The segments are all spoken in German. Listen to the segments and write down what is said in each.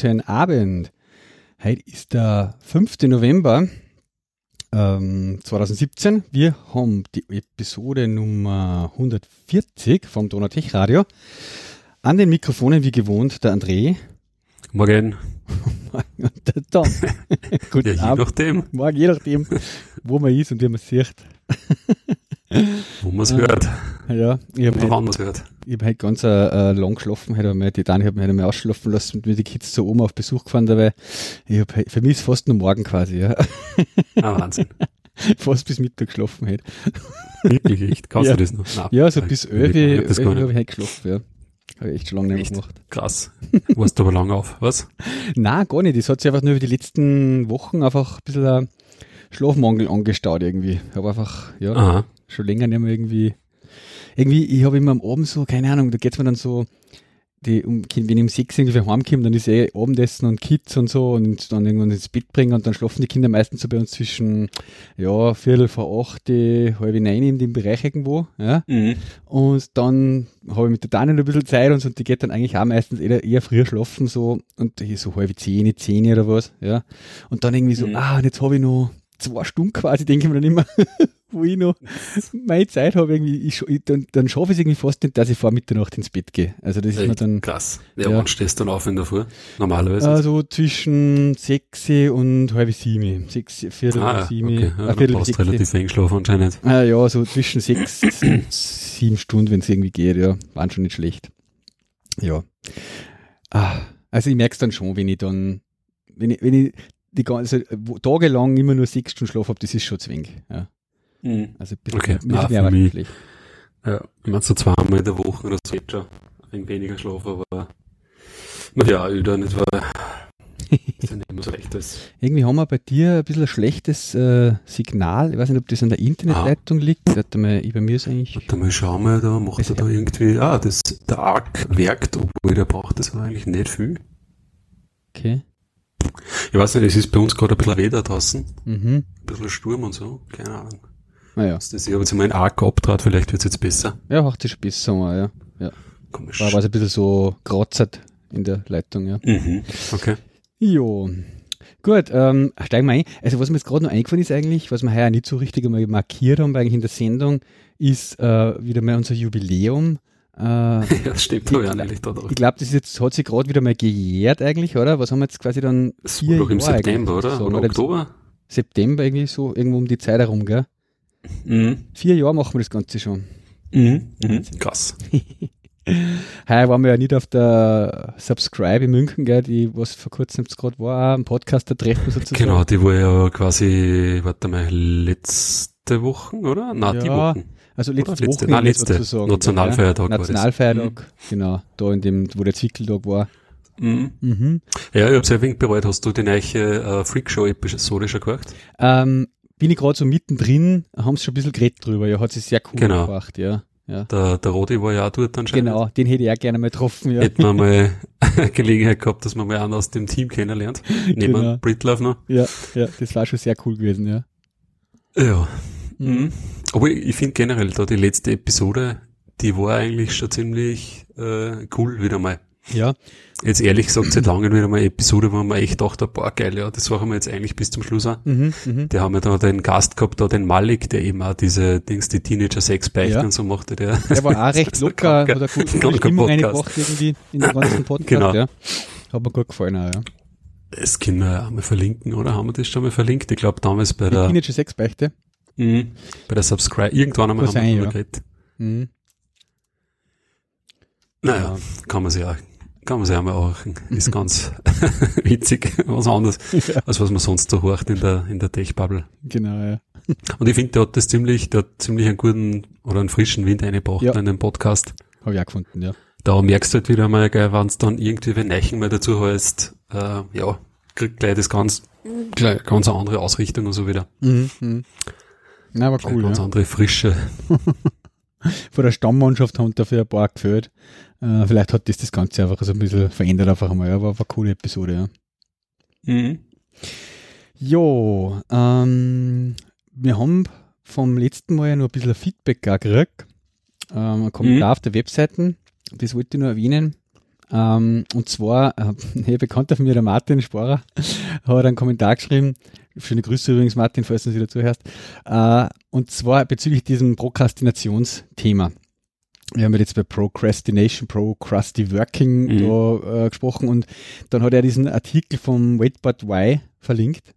Guten Abend. Heute ist der 5. November ähm, 2017. Wir haben die Episode Nummer 140 vom Donatech Radio. An den Mikrofonen wie gewohnt der André. Morgen. und der Tom. Guten ja, je Abend. nachdem. Morgen, je nachdem, wo man ist und wie man sieht. Wo man es hört. Ja, ich habe halt, habe halt ganz äh, lang geschlafen, halt meine, die Dani hat mich halt einmal ausschlafen lassen und mit den Kids zu Oma auf Besuch gefahren dabei. Ich habe halt, für mich ist fast nur morgen quasi, ja. Ah, Wahnsinn. fast bis Mittag geschlafen halt. Wirklich, echt? Kannst ja. du das noch? Nein, ja, so bis 11 Uhr habe ich halt geschlafen, ja. Habe ich echt schon lange nicht mehr gemacht. Krass. Warst du aber lange auf, was? Nein, gar nicht. Das hat sich einfach nur über die letzten Wochen einfach ein bisschen ein Schlafmangel angestaut irgendwie. Ich habe einfach, ja, Aha. schon länger nicht mehr irgendwie irgendwie, ich habe immer am Abend so, keine Ahnung, da geht's mir dann so, die, um, wenn ich um sechs irgendwie heimkomme, dann ist eh Abendessen und Kids und so und dann irgendwann ins Bett bringen und dann schlafen die Kinder meistens so bei uns zwischen, ja, Viertel vor acht, halb neun in dem Bereich irgendwo, ja. Mhm. Und dann habe ich mit der Daniel ein bisschen Zeit und so und die geht dann eigentlich auch meistens eher, eher früher schlafen so und so halb zehn, zehn oder was, ja. Und dann irgendwie so, mhm. ah, und jetzt habe ich noch zwei Stunden quasi, denke ich mir dann immer, wo ich noch meine Zeit habe, irgendwie, ich, ich, dann, dann schaffe ich es irgendwie fast nicht, dass ich vor Mitternacht ins Bett gehe. Also das ist mir dann. Krass. Ja, ja. wann stehst du dann auf in der Früh? Normalerweise? Also zwischen sechs und halb sieben. Sechs, viertel, ah, sieben. Okay. Ja, viertel, du relativ eng geschlafen anscheinend. Ah, ja, so zwischen sechs und sieben Stunden, wenn es irgendwie geht, ja. Waren schon nicht schlecht. Ja. Ah, also ich merke es dann schon, wenn ich dann, wenn ich, wenn ich die ganze, tagelang immer nur sechs Stunden Schlaf habe, das ist schon zwingend. Ja. Mhm. Also ein bisschen, okay. bisschen ah, mehr wahrscheinlich. Ja, ich meine so zweimal in der Woche oder so jetzt schon ein weniger Schlaf, aber man ja öder nicht, weil ist ja nicht mehr so ist. Irgendwie haben wir bei dir ein bisschen ein schlechtes äh, Signal. Ich weiß nicht, ob das an der Internetleitung ah. liegt. Warte mal, bei mir ist eigentlich. Warte mal, schauen wir, da macht er da irgendwie. Ah, das, der Arc werkt, obwohl der braucht das eigentlich nicht viel. Okay. Ich weiß nicht, es ist bei uns gerade ein bisschen Wetter draußen. Mhm. Ein bisschen Sturm und so. Keine Ahnung. Naja. Das ich habe jetzt mal einen Arc abtrat, vielleicht wird es jetzt besser. Ja, macht es besser mal, ja. ja. Komisch. War, war ein bisschen so kratzert in der Leitung, ja. Mhm. Okay. Jo. Gut, ähm, steigen wir ein. Also was mir jetzt gerade noch eingefallen ist eigentlich, was wir heuer nicht so richtig einmal markiert haben eigentlich in der Sendung, ist äh, wieder mal unser Jubiläum. Äh, ja, das stimmt, die, ja eigentlich da Ich glaube, das jetzt, hat sich gerade wieder mal gejährt eigentlich, oder? Was haben wir jetzt quasi dann? Das war doch im Jahre September, oder? So, oder Oktober? September irgendwie so, irgendwo um die Zeit herum, gell? Mhm. Vier Jahre machen wir das Ganze schon. Mhm. Mhm. Krass. Heuer waren wir ja nicht auf der Subscribe in München, gell, die, was vor kurzem gerade war, ein Podcaster treffen sozusagen. Genau, die war ja quasi, warte mal, letzte Woche, oder? Na, ja, die Woche. Also letzte, letzte Woche nein, letzte, sozusagen. Nationalfeiertag. Ja. Nationalfeiertag, mhm. genau, da in dem, wo der Zwickeltag war. Mhm. Mhm. Ja, ich habe sehr wenig bereut. Hast du die neue äh, Freakshow-Episode schon gehört? Ähm, bin ich gerade so mittendrin, haben sie schon ein bisschen geredet drüber. Ja, hat sich sehr cool genau. gemacht, ja. Ja. Der, der Rodi war ja auch dort anscheinend. Genau, den hätte ich auch gerne mal getroffen, ja. Hätten wir mal Gelegenheit gehabt, dass man mal einen aus dem Team kennenlernt. Neben genau. Britlove noch. Ja, ja, das war schon sehr cool gewesen, ja. Ja. Mhm. Aber ich, ich finde generell da die letzte Episode, die war eigentlich schon ziemlich äh, cool wieder mal. Ja. Jetzt ehrlich gesagt, seit langem wieder mal eine Episode, wo man echt dachte, boah, geil, ja, das machen wir jetzt eigentlich bis zum Schluss auch. Mhm, mh. Die haben ja da den Gast gehabt, da den Malik, der eben auch diese Dings, die Teenager-Sex beichten ja. und so machte, der. Der war auch recht locker, hat gute, gute Stimmung reingebracht irgendwie in den ganzen Podcast, genau. ja. Hat mir gut gefallen auch, ja. Das können wir auch mal verlinken, oder? Haben wir das schon mal verlinkt? Ich glaube damals bei die der. Teenager-Sex-Beichte. Mhm. Bei der Subscribe, irgendwann einmal haben wir ja. geredet. Mhm. Naja, kann man sich auch kann man sich auch, ist ganz witzig, was anderes, ja. als was man sonst so hört in der, in der Tech-Bubble. Genau, ja. Und ich finde, der hat das ziemlich, der hat ziemlich einen guten oder einen frischen Wind eingebracht ja. in den Podcast. Habe ich auch gefunden, ja. Da merkst du halt wieder mal, wenn es dann irgendwie wenn Neichen mal dazu heißt, äh, ja, kriegt gleich das ganz, gleich ganz eine andere Ausrichtung und so wieder. Mhm. mhm. Na, aber cool. Ganz ja. andere Frische. Von der Stammmannschaft haben dafür ein paar gehört. Äh, vielleicht hat das das Ganze einfach so ein bisschen verändert einfach mal, aber war eine coole Episode, ja. Mhm. Jo, ähm, wir haben vom letzten Mal ja noch ein bisschen Feedback gekriegt. Ähm, ein Kommentar mhm. auf der Webseite. Das wollte ich nur erwähnen. Ähm, und zwar, äh, hey, Bekannter von mir, der Martin Sporer, hat einen Kommentar geschrieben. Schöne Grüße übrigens, Martin, falls du wieder zuhörst. Äh, und zwar bezüglich diesem Prokrastinationsthema. Wir haben jetzt bei Procrastination, Procrusty Working mhm. da, äh, gesprochen und dann hat er diesen Artikel vom Wait But Why verlinkt.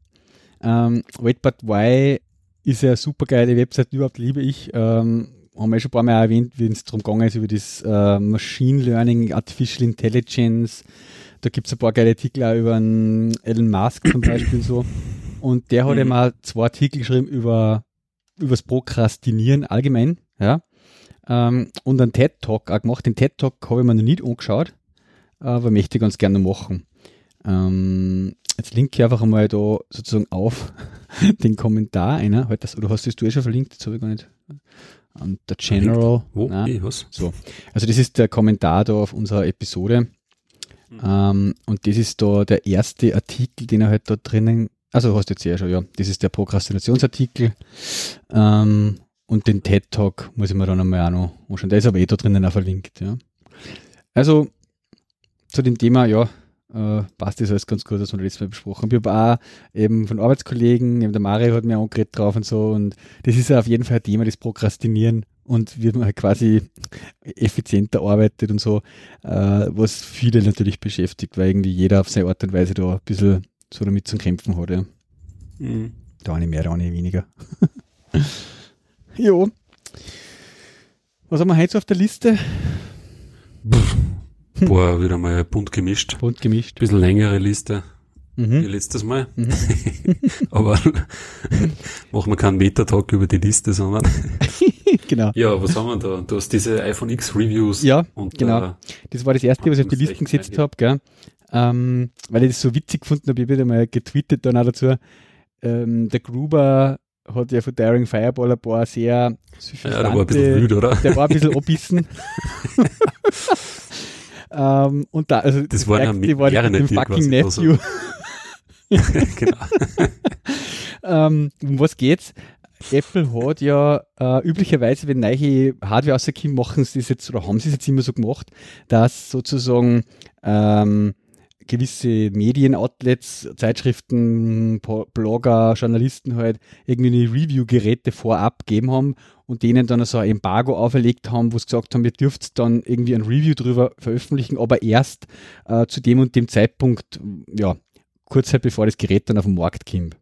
Ähm, Wait But Why ist ja eine super geile Website, überhaupt liebe ich. Ähm, haben wir schon ein paar Mal erwähnt, wenn es darum gegangen ist, über das äh, Machine Learning, Artificial Intelligence. Da gibt es ein paar geile Artikel auch über einen Elon Musk zum Beispiel so. Und der hat mhm. mal zwei Artikel geschrieben über übers Prokrastinieren allgemein, ja. Ähm, und einen TED-Talk auch gemacht. Den TED-Talk habe ich mir noch nicht angeschaut, aber möchte ich ganz gerne machen. Ähm, jetzt linke ich einfach einmal da sozusagen auf den Kommentar einer. Halt das, oder hast du das du eh schon verlinkt? Das habe ich gar nicht. Und der General. Wo? Nein, was? So. Also das ist der Kommentar da auf unserer Episode. Mhm. Ähm, und das ist da der erste Artikel, den er halt da drinnen, also hast du jetzt ja schon, ja. Das ist der Prokrastinationsartikel. Ähm, und den TED Talk muss ich mir dann einmal auch noch anschauen. Der ist aber eh da drinnen auch verlinkt, ja. Also, zu dem Thema, ja, äh, passt das alles ganz gut, haben wir letztes Mal besprochen. Ich habe auch eben von Arbeitskollegen, eben der Mario hat mir angeredet drauf und so und das ist ja auf jeden Fall ein Thema, das Prokrastinieren und wie man halt quasi effizienter arbeitet und so, äh, was viele natürlich beschäftigt, weil irgendwie jeder auf seine Art und Weise da ein bisschen so damit zu kämpfen hat. Ja. Mhm. Da eine mehr, da eine weniger. jo. Was haben wir heute auf der Liste? Pff. Boah, wieder mal bunt gemischt. Bunt gemischt. Bisschen längere Liste. Mhm. Wie letztes Mal. Mhm. Aber machen wir keinen Meta-Talk über die Liste, sondern. Genau. Ja, was haben wir da? Du hast diese iPhone X Reviews. Ja, und, genau. Äh, das war das erste, was ich auf die Listen gesetzt habe, gell? Ähm, weil ich das so witzig gefunden habe, ich wieder mal getweetet dann auch dazu. Ähm, der Gruber hat ja von Daring Fireball ein paar sehr Ja, der war ein bisschen wütend, oder? Der war ein bisschen abbissen. Ähm, und da, also das war ja mit war dem fucking Nephew. genau. ähm, um was geht's? Apple hat ja äh, üblicherweise, wenn neue Hardware rauskommt, machen sie es jetzt oder haben sie es jetzt immer so gemacht, dass sozusagen ähm, gewisse Medienoutlets, Zeitschriften, Blogger, Journalisten halt irgendwie eine Review-Geräte vorab gegeben haben und denen dann so ein Embargo auferlegt haben, wo sie gesagt haben, ihr dürft dann irgendwie ein Review drüber veröffentlichen, aber erst äh, zu dem und dem Zeitpunkt, ja, kurz halt bevor das Gerät dann auf den Markt kommt.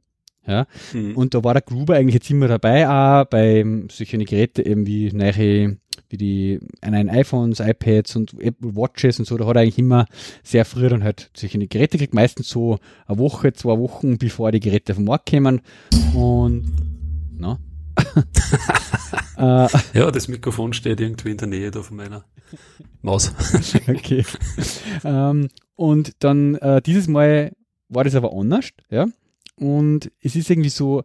Ja? Mhm. Und da war der Gruber eigentlich jetzt immer dabei, auch bei solchen Geräten eben wie neue wie die einen iPhones, iPads und Apple Watches und so, da hat er eigentlich immer sehr früh dann halt solche Geräte gekriegt, meistens so eine Woche, zwei Wochen, bevor die Geräte vom Markt kämen. Und na? Äh, ja, das Mikrofon steht irgendwie in der Nähe da von meiner Maus. okay. ähm, und dann äh, dieses Mal war das aber anders, ja. Und es ist irgendwie so,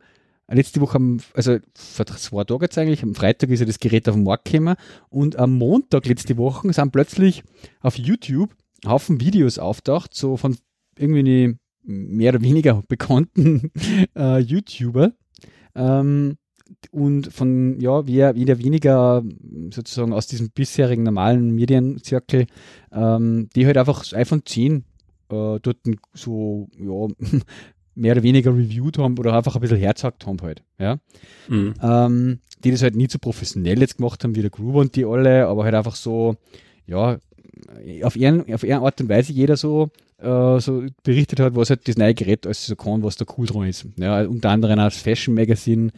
letzte Woche, am, also vor zwei Tagen jetzt eigentlich, am Freitag ist ja das Gerät auf den Markt gekommen und am Montag letzte Woche sind plötzlich auf YouTube Haufen Videos auftaucht, so von irgendwie mehr oder weniger bekannten äh, YouTuber. Ähm, und von, ja, wie wieder weniger sozusagen aus diesem bisherigen normalen Medienzirkel, ähm, die halt einfach das iPhone 10 äh, dort so, ja, mehr oder weniger reviewed haben oder einfach ein bisschen herzagt haben halt, ja. Mhm. Ähm, die das halt nie so professionell jetzt gemacht haben wie der Gruber und die alle, aber halt einfach so, ja, auf ihren, auf ihren Art und Weise jeder so, äh, so berichtet hat, was halt das neue Gerät alles so kann, was da cool dran ist. Ja, unter anderem das Fashion Magazine,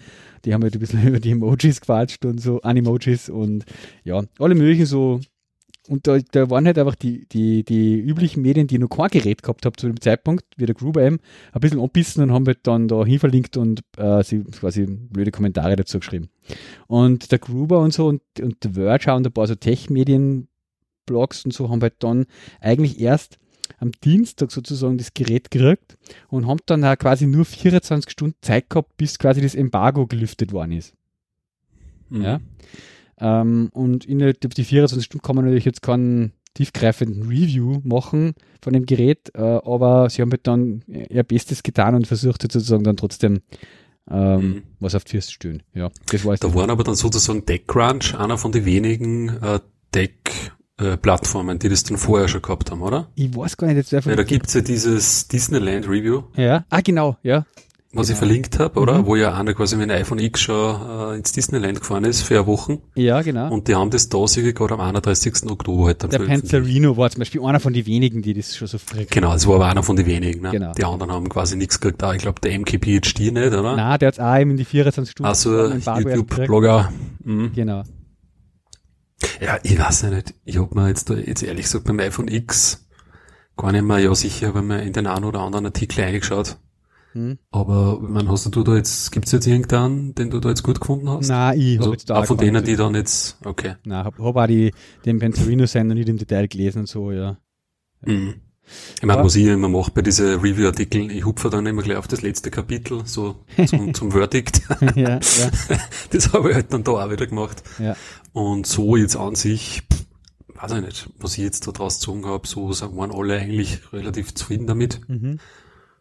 die haben halt ein bisschen über die Emojis gequatscht und so, Animojis und ja, alle möglichen so und da, da waren halt einfach die, die, die üblichen Medien, die noch kein Gerät gehabt haben zu dem Zeitpunkt, wie der Gruber eben, ein bisschen anbissen und haben halt dann da hinverlinkt und äh, sie quasi blöde Kommentare dazu geschrieben. Und der Gruber und so und, und der Verge und ein paar so Tech-Medien-Blogs und so haben halt dann eigentlich erst am Dienstag sozusagen das Gerät gekriegt und haben dann auch quasi nur 24 Stunden Zeit gehabt, bis quasi das Embargo gelüftet worden ist. Mhm. Ja. Ähm, und innerhalb die 24 Stunden kann man natürlich jetzt keinen tiefgreifenden Review machen von dem Gerät, äh, aber sie haben halt dann ihr Bestes getan und versucht sozusagen dann trotzdem ähm, mhm. was auf die Füße stehen. Ja, das war Da waren aber dann sozusagen TechCrunch einer von den wenigen äh, Tech äh, Plattformen, die das dann vorher schon gehabt haben, oder? Ich weiß gar nicht, jetzt wer Ja, da gibt's ja dieses Disneyland Review. Ja, ah genau, ja was genau. ich verlinkt habe, oder? Mhm. Wo ja einer quasi mit dem iPhone X schon äh, ins Disneyland gefahren ist für eine Woche. Ja, genau. Und die haben das da sicher gerade am 31. Oktober halt dann Der Panzerino war zum Beispiel einer von den wenigen, die das schon so früh Genau, das war aber einer von den wenigen. Ne? Genau. Die anderen haben quasi nichts gekriegt. Ah, ich glaube, der MKPHD nicht, oder? Nein, der hat auch eben in die 24 Stunden. Also YouTube-Blogger. Mhm. Genau. Ja, ich weiß nicht. Ich hab mir jetzt da, jetzt ehrlich gesagt beim iPhone X gar nicht mehr ja sicher, aber mir in den einen oder anderen Artikel eingeschaut hm. Aber man hast du da jetzt, gibt's jetzt irgendeinen, den du da jetzt gut gefunden hast? Nein, ich also, jetzt da. Auch von denen, die dann jetzt, okay. Nein, hab, hab auch die, den noch nicht im Detail gelesen und so, ja. Mhm. Ich meine, was ich immer mache bei diesen Review-Artikeln, ich hupfe dann immer gleich auf das letzte Kapitel, so zum, zum Verdict. ja, ja. Das habe ich halt dann da auch wieder gemacht. Ja. Und so jetzt an sich, weiß ich nicht, was ich jetzt da draus gezogen habe, so waren alle eigentlich relativ zufrieden damit. Mhm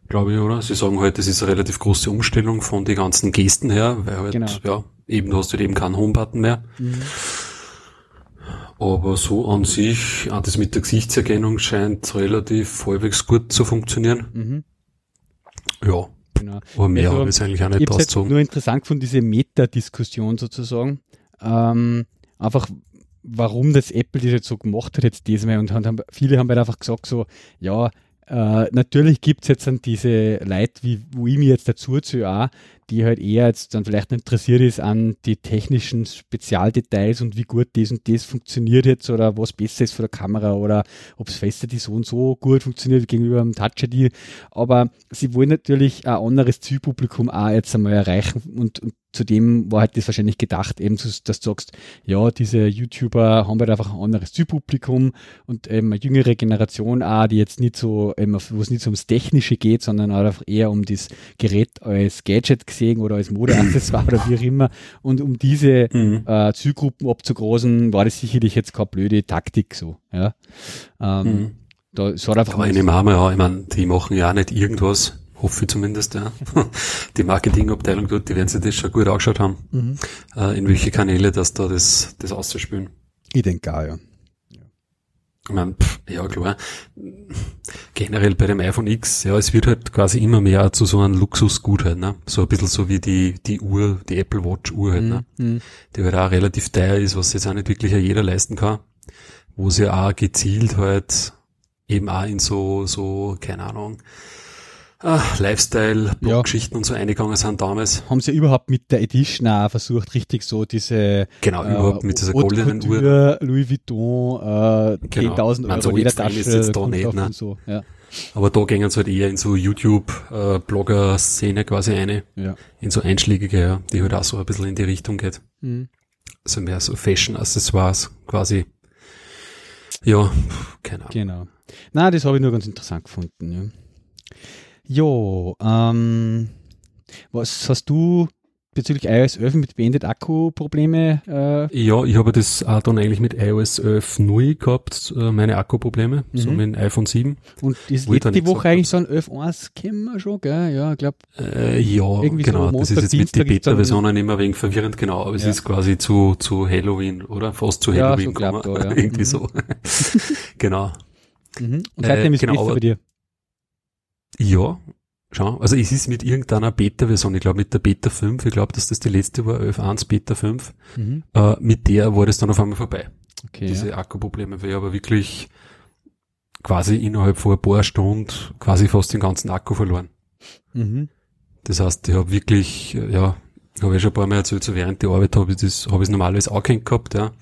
glaube ich, oder? Sie sagen halt, das ist eine relativ große Umstellung von den ganzen Gesten her, weil halt, genau. ja, eben, du hast halt eben keinen Homebutton mehr. Mhm. Aber so an sich, das mit der Gesichtserkennung scheint relativ halbwegs gut zu funktionieren. Mhm. Ja. Genau. Aber mehr also, habe ich eigentlich auch nicht ausgezogen. Halt nur interessant von dieser Meta-Diskussion sozusagen. Ähm, einfach, warum das Apple das jetzt so gemacht hat jetzt diesmal und haben, viele haben halt einfach gesagt so, ja, äh, natürlich gibt es jetzt dann diese Leute, wie, wo ich mir jetzt dazu zu auch, die halt eher jetzt dann vielleicht interessiert ist an die technischen Spezialdetails und wie gut das und das funktioniert jetzt oder was besser ist für der Kamera oder ob es fester die so und so gut funktioniert gegenüber dem Touch ID. Aber sie wollen natürlich ein anderes Zielpublikum auch jetzt einmal erreichen und, und zudem war halt das wahrscheinlich gedacht, eben, dass du sagst, ja, diese YouTuber haben halt einfach ein anderes Zielpublikum und eben eine jüngere Generation auch, die jetzt nicht so, wo es nicht so ums Technische geht, sondern einfach eher um das Gerät als Gadget gesehen oder als Modeaccessoire oder wie auch immer. Und um diese mhm. äh, Zielgruppen abzugroßen, war das sicherlich jetzt keine blöde Taktik so. Ja. Ähm, mhm. da, hat einfach Aber haben wir ja, ich meine, die machen ja auch nicht irgendwas Hoffe ich zumindest, ja. Die Marketingabteilung dort, die werden sich das schon gut angeschaut haben, mhm. äh, in welche Kanäle das da das, das auszuspielen. Ich denke auch, ja. Ich mein, pff, ja klar. Generell bei dem iPhone X, ja, es wird halt quasi immer mehr zu so einem Luxusgut halt, ne? So ein bisschen so wie die, die Uhr, die Apple Watch Uhr halt, ne? Mhm. mhm. Die halt auch relativ teuer ist, was jetzt auch nicht wirklich jeder leisten kann. Wo sie auch gezielt halt eben auch in so, so, keine Ahnung, Ach, Lifestyle, Bloggeschichten ja. und so eingegangen sind damals. Haben sie überhaupt mit der Edition auch versucht, richtig so diese Genau, äh, überhaupt mit dieser goldenen Uhr. Louis Vuitton, äh, genau. 10.000 Euro so Ledertasche. Ist jetzt da nicht, ne? So, ja. Aber da gingen sie halt eher in so YouTube-Blogger-Szene quasi eine. Ja. In so einschlägige, ja, die halt auch so ein bisschen in die Richtung geht. Mhm. Also mehr so Fashion-Accessoires quasi. Ja, keine Ahnung. Genau. Na, das habe ich nur ganz interessant gefunden, ja. Jo, ähm, was hast du bezüglich iOS 11 mit beendet Akku-Probleme? Äh? Ja, ich habe das auch dann eigentlich mit iOS 11 neu gehabt, äh, meine Akku-Probleme, mhm. so mit dem iPhone 7. Und ist letzte Woche eigentlich so ein 11.1 kennen wir schon, gell? Ja, ich glaube. Äh, ja, genau, so das ist jetzt mit den Beta-Versionen immer ein wenig verwirrend, genau, aber es ja. ist quasi zu, zu Halloween, oder? Fast zu Halloween ja, so kommen. Ja. Irgendwie mhm. so. genau. Mhm. Und seitdem äh, ist genau, bei dir. Ja, schau. Also es ist mit irgendeiner Beta-Version, ich glaube mit der Beta 5, ich glaube, dass das die letzte war, 11.1 Beta 5, mhm. äh, mit der war das dann auf einmal vorbei. Okay, Diese ja. Akkuprobleme, weil ich aber wirklich quasi innerhalb von ein paar Stunden quasi fast den ganzen Akku verloren. Mhm. Das heißt, ich habe wirklich, ja, habe ich schon ein paar Mal erzählt, so während der Arbeit habe ich das, habe ich normalerweise auch gehabt, ja.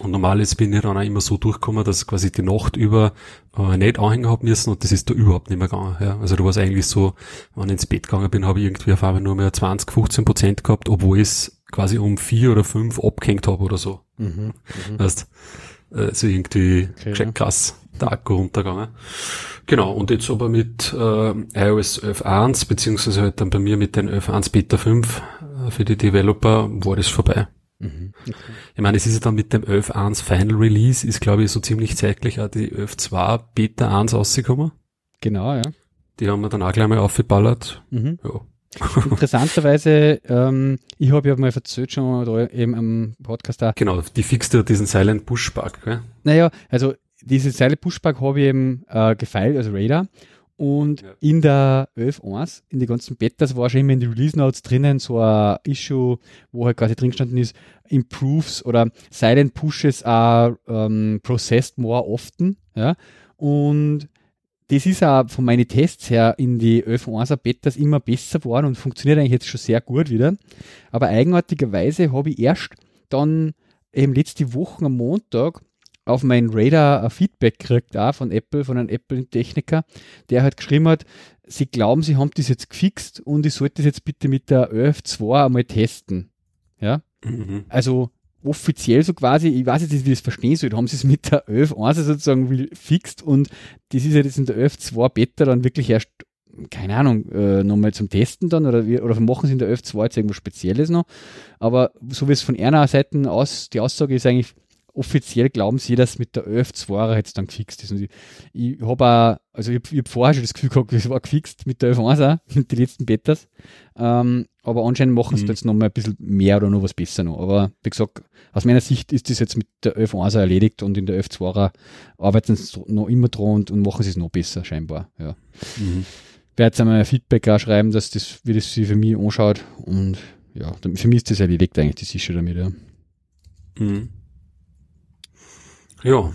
Und normalerweise bin ich dann auch immer so durchgekommen, dass quasi die Nacht über äh, nicht anhängen hab müssen und das ist da überhaupt nicht mehr gegangen. Ja. Also du warst eigentlich so, wenn ich ins Bett gegangen bin, habe ich irgendwie auf einmal nur mehr 20, 15 Prozent gehabt, obwohl ich es quasi um vier oder fünf abgehängt habe oder so. Mhm, mhm. Weißt, also irgendwie okay, krass der Akku runtergegangen. Genau, und jetzt aber mit äh, iOS 11.1, beziehungsweise halt dann bei mir mit den 11.1 Beta 5 äh, für die Developer, war das vorbei. Mhm. Ich meine, es ist ja dann mit dem 11.1 Final Release, ist glaube ich so ziemlich zeitgleich auch die 11.2 Beta 1 rausgekommen. Genau, ja. Die haben wir dann auch gleich mal aufgeballert. Mhm. Ja. Interessanterweise, ähm, ich habe ja mal erzählt schon da eben am Podcast da. Genau, die fixt ja diesen Silent Pushback, gell? Naja, also diese Silent Pushback habe ich eben äh, gefeilt, also Radar. Und ja. in der 11.1, in die ganzen Betas, war schon immer in die Release Notes drinnen so ein Issue, wo halt quasi drin gestanden ist, improves oder silent pushes are um, processed more often. Ja? Und das ist auch von meinen Tests her in die 11.1er Betas immer besser geworden und funktioniert eigentlich jetzt schon sehr gut wieder. Aber eigenartigerweise habe ich erst dann eben letzte Woche am Montag auf mein Radar ein Feedback gekriegt, auch von Apple, von einem Apple-Techniker, der halt geschrieben hat, sie glauben, sie haben das jetzt gefixt und ich sollte das jetzt bitte mit der 11.2 einmal testen. Ja. Mhm. Also offiziell so quasi, ich weiß jetzt nicht, wie ich das verstehen soll, haben sie es mit der 11.1 sozusagen fixt und das ist ja jetzt in der 11.2 Beta dann wirklich erst, keine Ahnung, äh, nochmal zum Testen dann oder, wie, oder machen sie in der 11.2 jetzt irgendwas Spezielles noch. Aber so wie es von einer Seite aus, die Aussage ist eigentlich, offiziell glauben sie, dass mit der 11.2er jetzt dann gefixt ist. Und ich, ich habe also ich, ich habe vorher schon das Gefühl gehabt, es war gefixt mit der 11.1 mit den letzten Betas. Ähm, aber anscheinend machen sie mhm. jetzt nochmal ein bisschen mehr oder noch was besser noch. Aber wie gesagt, aus meiner Sicht ist das jetzt mit der 11.1 erledigt und in der 11.2er arbeiten sie noch immer dran und, und machen sie es noch besser, scheinbar. Ja. Mhm. Ich werde jetzt einmal ein Feedback auch schreiben, dass das, wie das sie für mich anschaut. Und ja, für mich ist das erledigt eigentlich, das ist schon damit, ja. Mhm. Ja.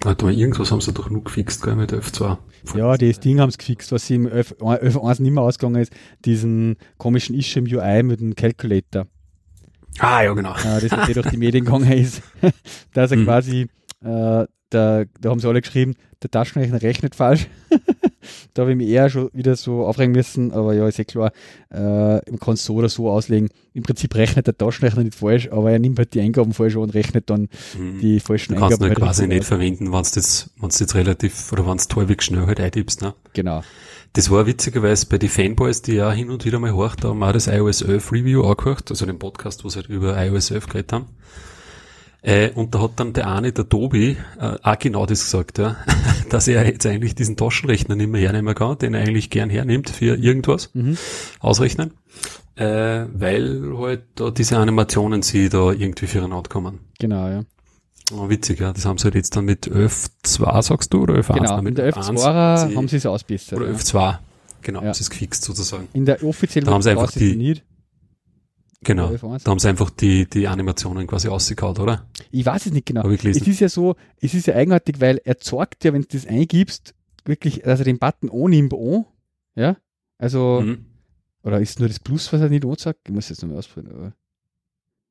Da irgendwas haben sie doch nur gefixt, gell, mit F2. Ja, das Ding haben sie gefixt, was im F1 nicht mehr ausgegangen ist, diesen komischen Issue im UI mit dem Calculator. Ah, ja, genau. Ja, das, was eh durch die Medien gegangen ist, dass er mhm. quasi, äh, da, da haben sie alle geschrieben, der Taschenrechner rechnet falsch. da habe ich mich eher schon wieder so aufregen müssen, aber ja, ist eh klar, äh, man kann es so oder so auslegen. Im Prinzip rechnet der Taschenrechner nicht falsch, aber er nimmt halt die Eingaben falsch und rechnet dann mhm. die falschen du Eingaben. Kannst du halt quasi nicht verwenden, wenn es jetzt, wenn's jetzt relativ, oder wenn es halbwegs schnell halt eintippst, ne? Genau. Das war witzigerweise bei den Fanboys, die ja hin und wieder mal horcht, da haben wir auch das iOS 11 Review angehört, also den Podcast, wo sie halt über iOS 11 geredet haben. Äh, und da hat dann der eine, der Tobi, äh, auch genau das gesagt, ja, dass er jetzt eigentlich diesen Taschenrechner nicht mehr hernehmen kann, den er eigentlich gern hernimmt für irgendwas, mhm. ausrechnen, äh, weil halt da diese Animationen sie da irgendwie für füreinander kommen. Genau, ja. Oh, witzig, ja. Das haben sie halt jetzt dann mit 11.2, sagst du, oder 11.1? Genau, mit der 11.2 haben sie es ausbessert. Oder ja. 11.2, genau, ja. haben sie es gefixt sozusagen. In der offiziellen da haben sie einfach die, Genau. Da haben sie einfach die, die Animationen quasi ausgekaut, oder? Ich weiß es nicht genau. Es ist ja so, es ist ja eigenartig, weil er zeigt ja, wenn du das eingibst, wirklich, also den Button annimmt an, ja, also, mhm. oder ist nur das Plus, was er nicht anzeigt? Ich muss jetzt nochmal ausprobieren, aber.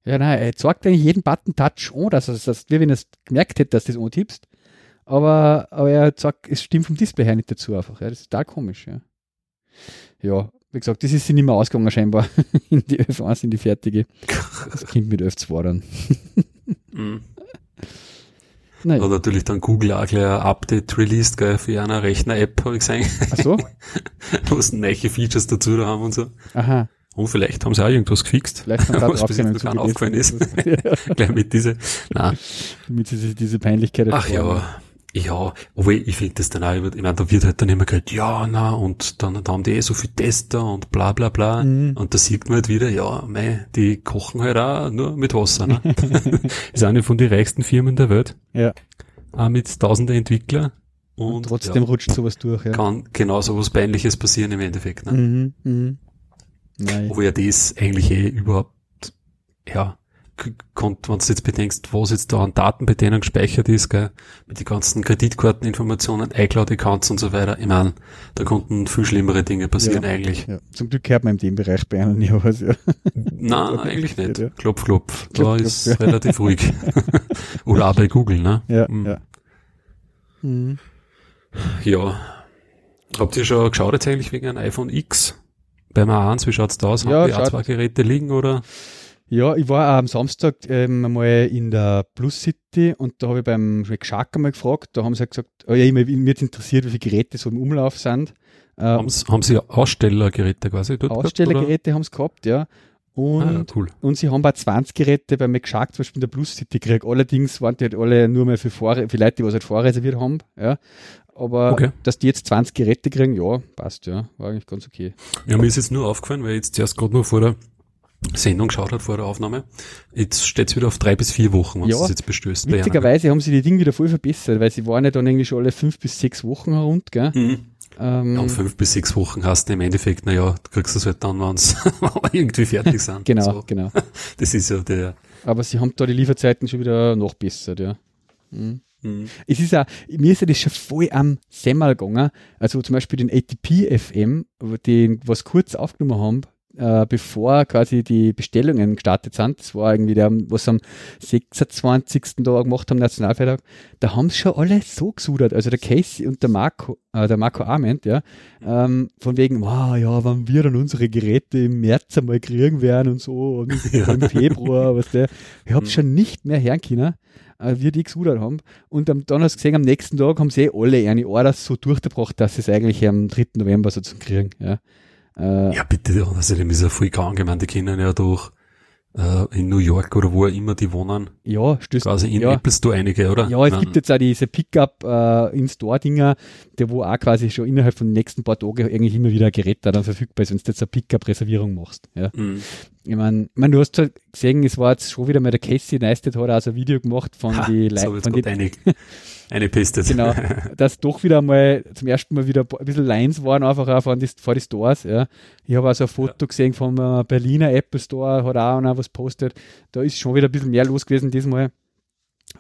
Ja, nein, er zeigt eigentlich jeden Button Touch an, dass er das, wie wenn er es gemerkt hätte, dass du das antippst. Aber, aber er sagt, es stimmt vom Display her nicht dazu einfach, ja, das ist total komisch, ja. Ja, wie gesagt, das ist sie nicht mehr ausgegangen scheinbar. in die F1, in die fertige. Das Kind mit F2 dann. mhm. Naja. Hat natürlich dann Google auch gleich ein Update released, gell, für eine Rechner-App, habe ich gesehen. Ach so? Wo sie neue Features dazu da haben und so. Aha. Und vielleicht haben sie auch irgendwas gefixt. Vielleicht haben was bis jetzt aufgefallen ist. gleich mit diese, nein. Damit sie sich diese Peinlichkeit Ach ja. Ja, aber ich finde das dann auch, ich meine, da wird halt dann immer gesagt, ja, na, und dann, dann haben die eh so viel Tester und bla bla bla. Mhm. Und da sieht man halt wieder, ja, mei, die kochen halt auch nur mit Wasser. Ne? ist eine von den reichsten Firmen der Welt. Ja. Auch mit tausenden Entwicklern. Und, und trotzdem ja, rutscht sowas durch, ja. Kann genau sowas Peinliches passieren im Endeffekt. Ne? Mhm, mhm. Nein. Wo ja das eigentlich eh überhaupt, ja, kommt, wenn du jetzt bedenkst, was jetzt da an Daten bei denen gespeichert ist, gell, mit den ganzen Kreditkarteninformationen, iCloud-Accounts und so weiter, ich meine, da konnten viel schlimmere Dinge passieren ja, eigentlich. Ja. Zum Glück hört man in dem Bereich bei einem nie was, ja. Nein, eigentlich nicht. Ja. Klopf, klopf. Da klopf, ist klopf, relativ ruhig. Oder auch bei Google, ne? Ja, mhm. ja. Mhm. Ja. Habt ihr schon geschaut jetzt eigentlich wegen einem iPhone X? Beim A1, wie schaut's da aus? Haben ja, die A2 Geräte liegen oder? Ja, ich war am Samstag ähm, mal in der Plus City und da habe ich beim Rick Shark einmal gefragt. Da haben sie gesagt, oh ja, mir wird interessiert, wie viele Geräte so im Umlauf sind. Ähm, haben sie Ausstellergeräte quasi dort Ausstellergeräte haben sie gehabt, ja. Und, ah, cool. und sie haben bei 20 Geräte bei McShark zum Beispiel in der Plus City gekriegt. Allerdings waren die halt alle nur mehr für, Vor für Leute, die was halt vorreserviert haben. Ja. Aber okay. dass die jetzt 20 Geräte kriegen, ja, passt, ja. War eigentlich ganz okay. Ja, mir ist jetzt nur aufgefallen, weil ich jetzt zuerst gerade nur vor der Sendung geschaut hat vor der Aufnahme. Jetzt steht es wieder auf drei bis vier Wochen, was ja, das jetzt bestößt. Witzigerweise haben sie die Dinge wieder voll verbessert, weil sie waren ja dann eigentlich schon alle fünf bis sechs Wochen rund, gell? Mhm. Ähm, und fünf bis sechs Wochen hast du im Endeffekt, naja, du kriegst es halt dann, wenn sie irgendwie fertig sind. genau, so. genau. Das ist ja der. Aber sie haben da die Lieferzeiten schon wieder noch besser, ja. Mhm. Mhm. Es ist auch, mir ist ja das schon voll am Semmel gegangen. Also zum Beispiel den ATP FM, den, was kurz aufgenommen haben, äh, bevor quasi die Bestellungen gestartet sind, das war irgendwie der, was am 26. da gemacht haben, Nationalfeiertag, da haben sie schon alle so gesudert, also der Casey und der Marco, äh, der Marco Arment, ja, ähm, von wegen, wow, ja, wenn wir dann unsere Geräte im März einmal kriegen werden und so, und ja. im Februar, was der, ich habe mhm. schon nicht mehr hören können, äh, wie die gesudert haben. Und am, dann hast du gesehen, am nächsten Tag haben sie eh alle eine Orders so durchgebracht, dass sie es eigentlich am 3. November so zu kriegen, ja. Äh, ja, bitte, also dem ist ja voll gegangen, ich meine, die kennen ja durch äh, in New York oder wo auch immer die wohnen. Ja, stößt. Quasi in ja. Apple Store einige, oder? Ja, es Nein. gibt jetzt auch diese Pickup äh, in Store-Dinger, der wo auch quasi schon innerhalb von den nächsten paar Tagen eigentlich immer wieder ein Gerät da dann verfügbar ist, wenn du jetzt eine Pickup-Reservierung machst. Ja. Mhm. Ich meine, ich mein, du hast halt gesehen, es war jetzt schon wieder mal der Casey Neistat hat auch ein Video gemacht von ha, die Leuten. So die, eine Piste. Genau, dass doch wieder mal zum ersten Mal wieder ein bisschen Lines waren, einfach auch vor die, vor die Stores. Ja. Ich habe also ein Foto ja. gesehen vom äh, Berliner Apple Store, hat auch noch was postet. Da ist schon wieder ein bisschen mehr los gewesen diesmal.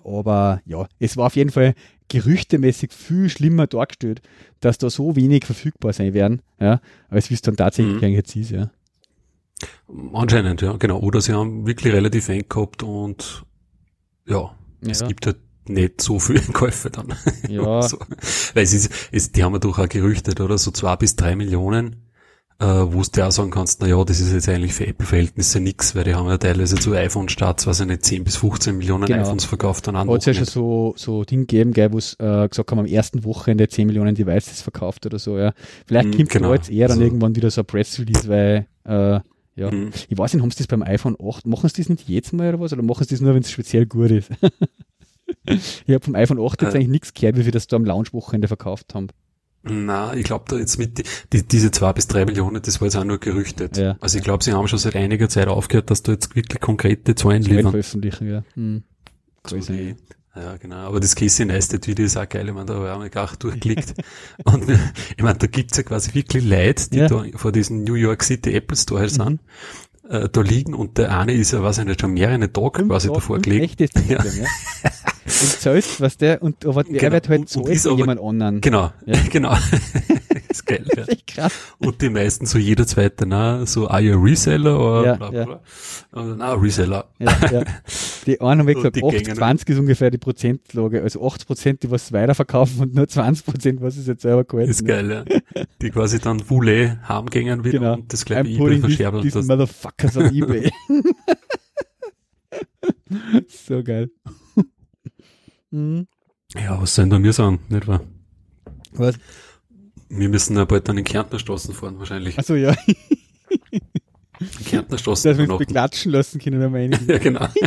Aber ja, es war auf jeden Fall gerüchtemäßig viel schlimmer dargestellt, dass da so wenig verfügbar sein werden, ja, als wie es dann tatsächlich mhm. jetzt ist, ja. Anscheinend, ja, genau. Oder sie haben wirklich relativ eng gehabt und ja, ja. es gibt halt nicht so viele Käufe dann. Ja. so. Weil es ist, es, die haben ja doch auch gerüchtet, oder? So zwei bis drei Millionen, äh, wo du auch sagen kannst, na ja, das ist jetzt eigentlich für Apple-Verhältnisse nix, weil die haben ja teilweise zu iPhone-Starts, weiß ich nicht, 10 bis 15 Millionen genau. iPhones verkauft an Hat es ja schon so, so Ding gegeben, gell, wo es äh, gesagt haben, am ersten Wochenende 10 Millionen Devices verkauft oder so, ja. Vielleicht mm, kommt genau. da jetzt eher dann also, irgendwann wieder so ein Press-Release, weil, äh, ja. Mhm. Ich weiß nicht, haben sie das beim iPhone 8, machen sie das nicht jedes Mal oder was? Oder machen sie das nur, wenn es speziell gut ist? ich habe vom iPhone 8 jetzt äh, eigentlich nichts gehört, wie sie das da am Launch-Wochenende verkauft haben. Na, ich glaube da jetzt mit die, diese zwei bis drei Millionen, das war jetzt auch nur gerüchtet. Ja. Also ich glaube, sie haben schon seit einiger Zeit aufgehört, dass da jetzt wirklich konkrete Zahlen liefern. Veröffentlichen, ja. Hm. Crazy. Ja, genau. Aber das Casey Neistat Video ist auch geil. Ich meine, da habe ich einmal gar durchgeklickt. und ich meine, da gibt's ja quasi wirklich Leute, die ja. da vor diesem New York City Apple Store mhm. sind, äh, da liegen und der eine ist ja, weiß ich nicht, schon mehrere Tage quasi davor gelegt. Echt ja. ja. Und selbst, was der, und aber genau. er wird halt so ist jemand anderen. Genau, ja. genau. ist geil, ja. ist krass. Und die meisten, so jeder zweite, na, so, are you a reseller oder ja, bla, bla. Ja. Und, na, Reseller. Ja, ja. Die einen haben gesagt, 80, 20 ist ungefähr die Prozentlage. Also 80 Prozent, die was weiterverkaufen und nur 20 Prozent, was ist jetzt selber gehalten. Ist geil, ja. Die quasi dann Wule heimgängen wieder genau. und das gleiche eBay verscherbeln. Diesen Motherfuckers auf Ebay. so geil. Mhm. Ja, was sollen da wir sagen, nicht wahr? Was? Wir müssen ja bald dann in Kärntner Straßen fahren, wahrscheinlich. Achso, ja. Kärntner Straßen. Dass wir uns beklatschen lassen können, wenn wir einig Ja, genau.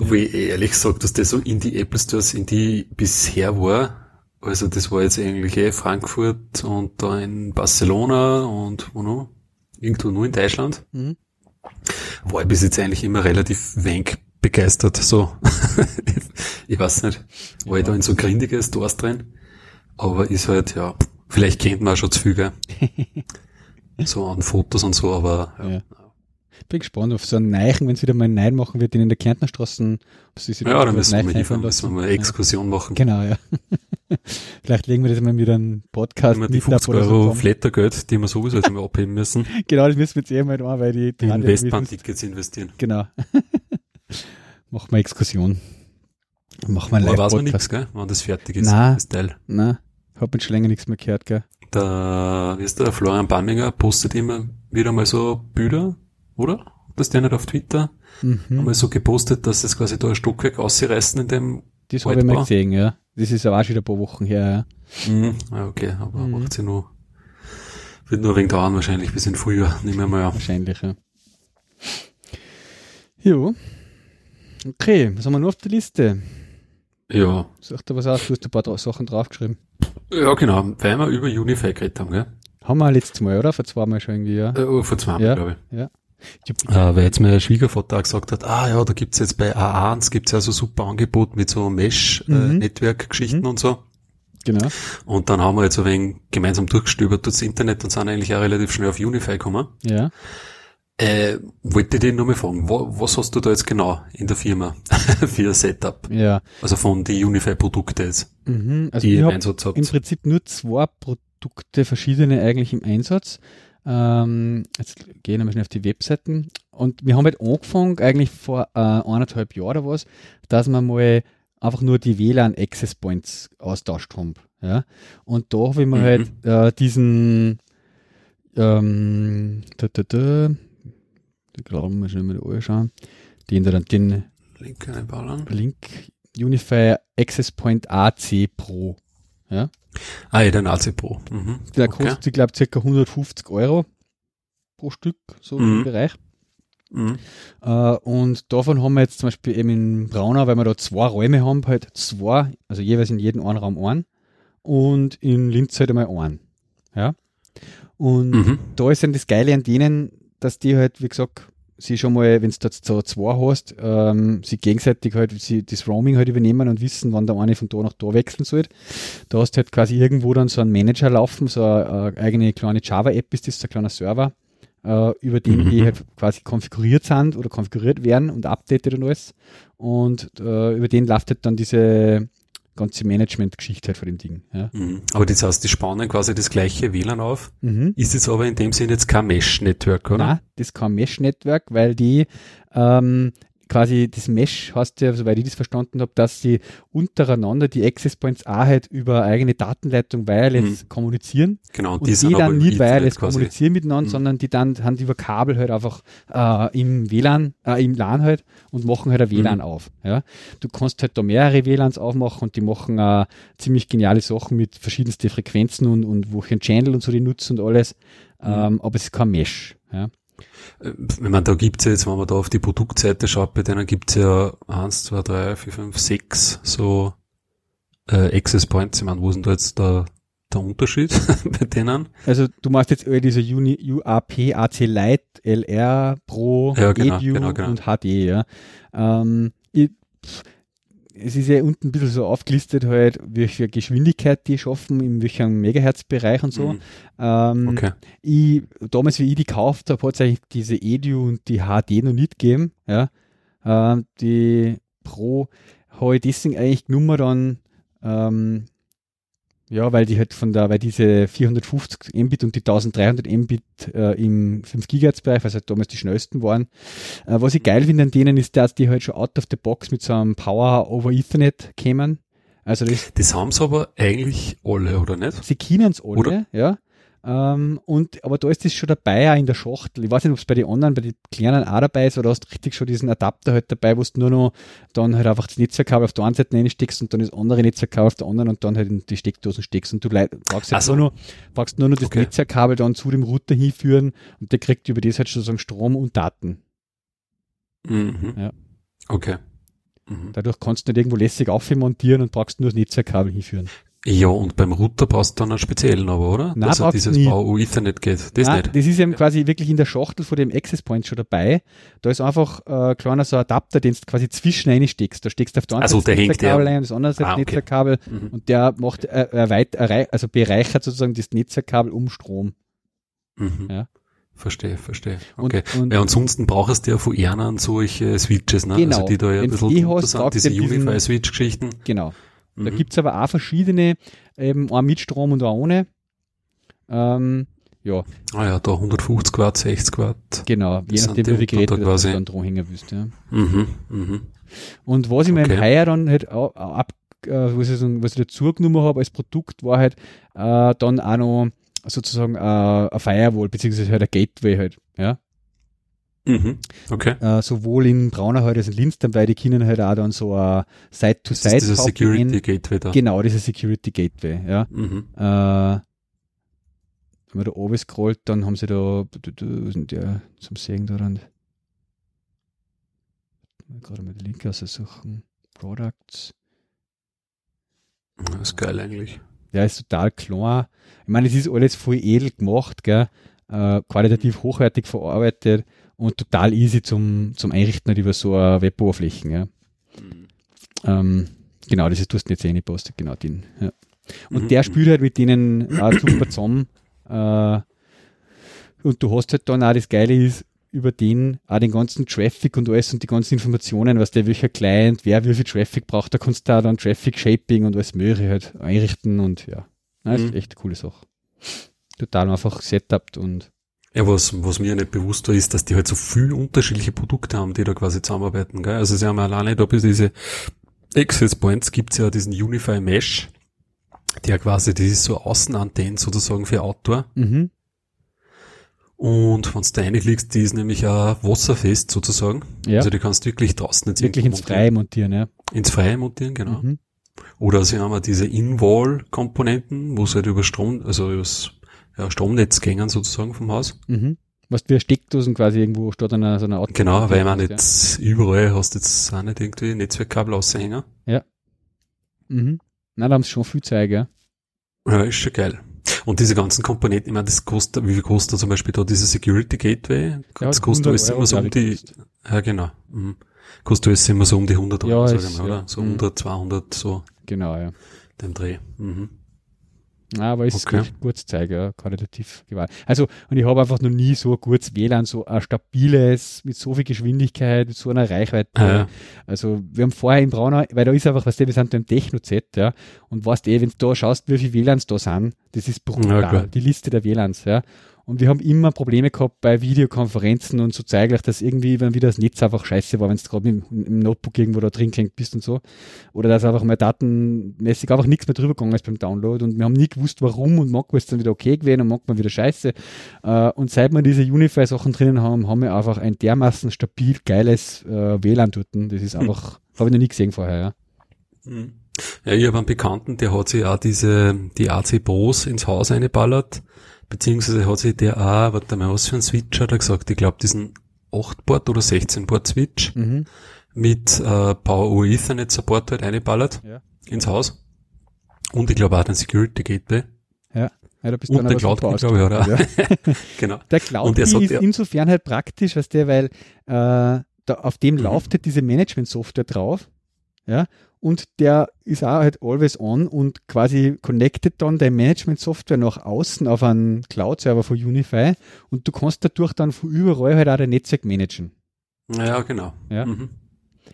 Obwohl ich ehrlich gesagt, dass das so in die Apple Stores, in die bisher war, also das war jetzt eigentlich eh Frankfurt und da in Barcelona und wo noch? Irgendwo nur in Deutschland. Mhm. War ich bis jetzt eigentlich immer relativ wenig begeistert. So, ich weiß nicht, war ja. ich da in so grindige Stores drin, aber ist halt, ja, vielleicht kennt man auch schon zu viel, gell? so an Fotos und so, aber ja. ja. Bin gespannt auf so einen Neichen, wenn es wieder mal einen Nein machen wird, den in der Kärntnerstraße. Ja, dann müssen wir, mit, müssen wir mal eine Exkursion machen. Genau, ja. Vielleicht legen wir das mal wieder einen Podcast Immer die 50 Euro so Flattergeld, die wir sowieso jetzt mal abheben müssen. genau, das müssen wir jetzt eh mal da, weil die... In Westbahn-Tickets investieren. Genau. Machen wir Exkursion. Machen wir live weiß man nichts, gell, wenn das fertig ist, nein, das Teil. Nein, hab jetzt schon länger nichts mehr gehört, gell. Der, wie ist der, Florian Banninger postet immer wieder mal so Bilder, oder? Das der nicht auf Twitter mhm. einmal so gepostet, dass es quasi da ein Stockwerk ausreißen in dem Das habe ich mal gesehen, ja. Das ist aber auch schon ein paar Wochen her, ja. Mhm. Ja, okay, aber mhm. macht sie nur Wird nur wegen dauern wahrscheinlich bis in Frühjahr, nehmen wir mal an. Wahrscheinlich, ja. Jo. Okay, was haben wir noch auf der Liste? Ja. Sag dir was aus, du hast ein paar Sachen draufgeschrieben. Ja, genau, weil wir über Unify geredet haben, gell? Haben wir letztes Mal, oder? Vor zwei Mal schon irgendwie, ja. Äh, oh, vor zwei Mal, ja, glaube ich. Ja. Äh, weil jetzt mein Schwiegervater auch gesagt hat, ah ja, da gibt's jetzt bei A1 gibt's ja so super Angebot mit so Mesh-Netzwerk-Geschichten mhm. äh, und so. Genau. Und dann haben wir jetzt ein wenig gemeinsam durchgestöbert durchs Internet und sind eigentlich auch relativ schnell auf Unify gekommen. Ja. Äh, wollte dich nur mal fragen, wo, was hast du da jetzt genau in der Firma für ein Setup? Ja. Also von die Unify-Produkte jetzt, mhm, also die ihr im Einsatz habt. Im Prinzip nur zwei Produkte, verschiedene eigentlich im Einsatz. Ähm, jetzt gehe ich nochmal schnell auf die Webseiten. Und wir haben halt angefangen, eigentlich vor äh, eineinhalb Jahren oder was, dass wir mal einfach nur die WLAN Access Points austauscht haben. Ja? Und da habe ich mir mhm. halt äh, diesen ähm, da, da, da, die glauben wir schon mal anschauen, dann den Link einbauen. Link Unifier Access Point AC Pro. Ja? Ah ja, den AC Pro. Mhm. Der okay. kostet, ich glaube, ca. 150 Euro pro Stück, so mhm. im Bereich. Mhm. Uh, und davon haben wir jetzt zum Beispiel eben in Braunau, weil wir da zwei Räume haben, halt zwei, also jeweils in jedem einen Raum einen und in Linz halt einmal einen. Ja. Und mhm. da ist dann das Geile an denen, dass die halt, wie gesagt, sie schon mal, wenn du da so zwei hast, ähm, sie gegenseitig halt sie das Roaming halt übernehmen und wissen, wann der eine von da nach da wechseln soll. Da hast du halt quasi irgendwo dann so einen Manager laufen, so eine, eine eigene kleine Java-App ist das, so ein kleiner Server, äh, über den mhm. die halt quasi konfiguriert sind oder konfiguriert werden und updated und alles. Und äh, über den läuft halt dann diese ganze Management-Geschichte halt von dem Ding. Ja. Mhm. Aber das heißt, die spannen quasi das gleiche WLAN auf. Mhm. Ist es aber in dem Sinne jetzt kein Mesh-Network, oder? Nein, das ist kein Mesh-Network, weil die ähm, quasi das Mesh hast ja, soweit ich das verstanden habe, dass sie untereinander die Access Points auch halt über eigene Datenleitung wireless mhm. kommunizieren. Genau, und die, die dann nicht wireless kommunizieren miteinander, mhm. sondern die dann haben über Kabel halt einfach äh, im WLAN, äh, im LAN halt und machen halt ein WLAN mhm. auf. Ja? Du kannst halt da mehrere WLANs aufmachen und die machen äh, ziemlich geniale Sachen mit verschiedensten Frequenzen und, und wo ich einen Channel und so die nutzen und alles. Mhm. Ähm, aber es ist kein Mesh. Ja? Äh, ich meine, da gibt's ja jetzt, wenn man da auf die Produktseite schaut, bei denen gibt's ja eins, zwei, drei, vier, fünf, sechs so äh, Access Points. Ich meine, wo ist denn da jetzt der, der Unterschied bei denen? Also du machst jetzt alle diese Uni, UAP, AC Lite, LR, Pro, ja, genau, Edu genau, genau. und HD, ja. Ähm, ich, es ist ja unten ein bisschen so aufgelistet halt, welche Geschwindigkeit die schaffen, in welchem Megahertz-Bereich und so. Mhm. Ähm, okay. ich, damals, wie ich die gekauft habe, hat es eigentlich diese Edu und die HD noch nicht gegeben. Ja. Ähm, die Pro habe ich deswegen eigentlich genommen dann ähm, ja, weil die halt von der, weil diese 450 Mbit und die 1300 Mbit äh, im 5 GHz Bereich, was halt damals die schnellsten waren. Äh, was ich geil finde an denen ist, dass die halt schon out of the box mit so einem Power over Ethernet kämen. Also das, das haben sie aber eigentlich alle, oder nicht? Sie kennen es alle, oder? ja. Ähm, und, aber da ist das schon dabei, auch in der Schachtel. Ich weiß nicht, ob es bei den anderen, bei den kleinen auch dabei ist, oder hast du richtig schon diesen Adapter halt dabei, wo du nur noch dann halt einfach das Netzwerkkabel auf der einen Seite reinsteckst und dann das andere Netzwerkkabel auf der anderen und dann halt in die Steckdosen steckst und du brauchst jetzt so. nur noch, brauchst nur noch das okay. Netzwerkkabel dann zu dem Router hinführen und der kriegt über das halt sozusagen Strom und Daten. Mhm. Ja. Okay. Mhm. Dadurch kannst du nicht irgendwo lässig aufmontieren und brauchst nur das Netzwerkkabel hinführen. Ja, und beim Router brauchst du dann einen speziellen aber, oder? Nein, Dass er dieses nie. VU Ethernet geht. Das Nein, nicht. Das ist eben quasi wirklich in der Schachtel von dem Access Point schon dabei. Da ist einfach äh, kleiner so ein Adapter, den du quasi zwischen reinsteckst. Da steckst du auf der einen also Seite das Netzwerkkabel ein, das andere Seite ah, okay. Netzwerkkabel mhm. und der macht äh, erweit, also bereichert sozusagen das Netzwerkkabel um Strom. Mhm. Ja. Verstehe, verstehe. Okay. Und, und, ja, ansonsten brauchst du ja von Ehren solche Switches, ne? Genau. Also die da ja ein bisschen drunter sind, diese Unify-Switch-Geschichten. Genau. Mhm. Da gibt's aber auch verschiedene, eben ein mit Strom und ein ohne. Ähm, ja. Ah ja, da 150 Watt, 60 Watt. Genau, je nachdem, wie viel Geräte da du dann dran hängen willst. Ja. Mhm, mhm. Und was ich okay. mir im Heuer dann halt ab, äh, was, ich, was ich dazu genommen habe als Produkt, war halt äh, dann auch noch sozusagen äh, ein Firewall, beziehungsweise halt ein Gateway halt. Ja. Mhm. Okay. Äh, sowohl in Braunau halt als in Linz, weil die können halt auch dann so ein Side-to-Side. Das ist Security Gateway da. Genau, dieser Security Gateway, ja. Mhm. Äh, wenn man da oben scrollt, dann haben sie da, da sind ja zum Sehen daran. Gerade mal die Link aussuchen. Products. Das ist geil eigentlich. Ja, ist total klar. Ich meine, es ist alles voll edel gemacht, gell? Äh, qualitativ hochwertig verarbeitet und total easy zum, zum Einrichten halt über so eine Web-Oberflächen. Ja. Mhm. Ähm, genau, das ist, du hast jetzt eh nicht postet, genau den. Ja. Und mhm. der spielt halt mit denen auch super zusammen. Äh, und du hast halt dann auch das Geile ist, über den auch den ganzen Traffic und alles und die ganzen Informationen, was der welcher Client, wer wie viel Traffic braucht, da kannst du da dann Traffic Shaping und alles mögliche halt einrichten und ja. Das ist mhm. echt eine coole Sache. Total einfach setupt und ja, was, was mir nicht bewusst war, ist, dass die halt so viel unterschiedliche Produkte haben, die da quasi zusammenarbeiten. Gell? Also sie haben alleine da bis diese Access Points gibt's ja diesen Unify Mesh, der quasi, das ist so Außenantennen sozusagen für Outdoor. Mhm. Und wenn du da reinklickst, die ist nämlich auch wasserfest sozusagen. Ja. Also die kannst du wirklich draußen jetzt Wirklich ins Freie montieren, ja. Ins Freie montieren, genau. Mhm. Oder sie haben auch diese In-Wall-Komponenten, wo sie halt über Strom, also übers ja, Stromnetz gängen sozusagen vom Haus. Mhm. Was für Steckdosen quasi irgendwo statt einer so einer Art. Genau, weil man jetzt ja. überall hast jetzt auch nicht irgendwie Netzwerkkabel aushängen. Ja. Mhm. Na, da haben sie schon viel Zeug, ja. Ja, ist schon geil. Und diese ganzen Komponenten, ich meine, das kostet, wie viel kostet zum Beispiel da diese Security Gateway? Das ja, kostet alles immer so um die, kostet. ja genau, mhm. kostet alles immer so um die 100 Euro, ja, sagen wir, oder? So mhm. 100, 200, so. Genau, ja. Den Dreh. Mhm. Ja, aber es okay. ist gutes Zeug, ja, qualitativ gewalt. Also, und ich habe einfach noch nie so ein gutes WLAN, so ein stabiles, mit so viel Geschwindigkeit, mit so einer Reichweite. Ah, ja. Also, wir haben vorher im Braunau, weil da ist einfach, was weißt du, wir sind da im Techno-Z, ja, und weißt eh, wenn du da schaust, wie viele WLANs da sind, das ist brutal, ja, die Liste der WLANs, ja. Und wir haben immer Probleme gehabt bei Videokonferenzen und so zeiglich, dass irgendwie, wenn wieder das Netz einfach scheiße war, wenn du gerade im, im, Notebook irgendwo da drin hängt bist und so. Oder dass einfach mal datenmäßig einfach nichts mehr drüber gegangen ist beim Download. Und wir haben nie gewusst, warum und mag ist dann wieder okay gewesen und mag man wieder scheiße. Äh, und seit wir diese Unify-Sachen drinnen haben, haben wir einfach ein dermaßen stabil geiles äh, WLAN dort. Das ist hm. einfach, hm. habe ich noch nie gesehen vorher, ja. Hm. Ja, ich habe einen Bekannten, der hat sich auch diese, die AC Pros ins Haus eingeballert Beziehungsweise hat sich der auch, warte mal, was für ein Switch hat er gesagt? Ich glaube, diesen 8-Board oder 16-Board Switch mhm. mit äh, Power over Ethernet Support halt eingeballert ja. ins Haus. Und ich glaube auch den Security Gateway. Ja. Ja, da bist und der Cloud, glaube ich, oder? Ja. genau. Der Cloud ist ja, insofern halt praktisch, weißt du, weil äh, da, auf dem mhm. läuft halt diese Management-Software drauf. Ja, und der ist auch halt always on und quasi connected dann deine Management-Software nach außen auf einen Cloud-Server von Unify und du kannst dadurch dann von überall halt auch dein Netzwerk managen. Ja, genau. Ja. Mhm.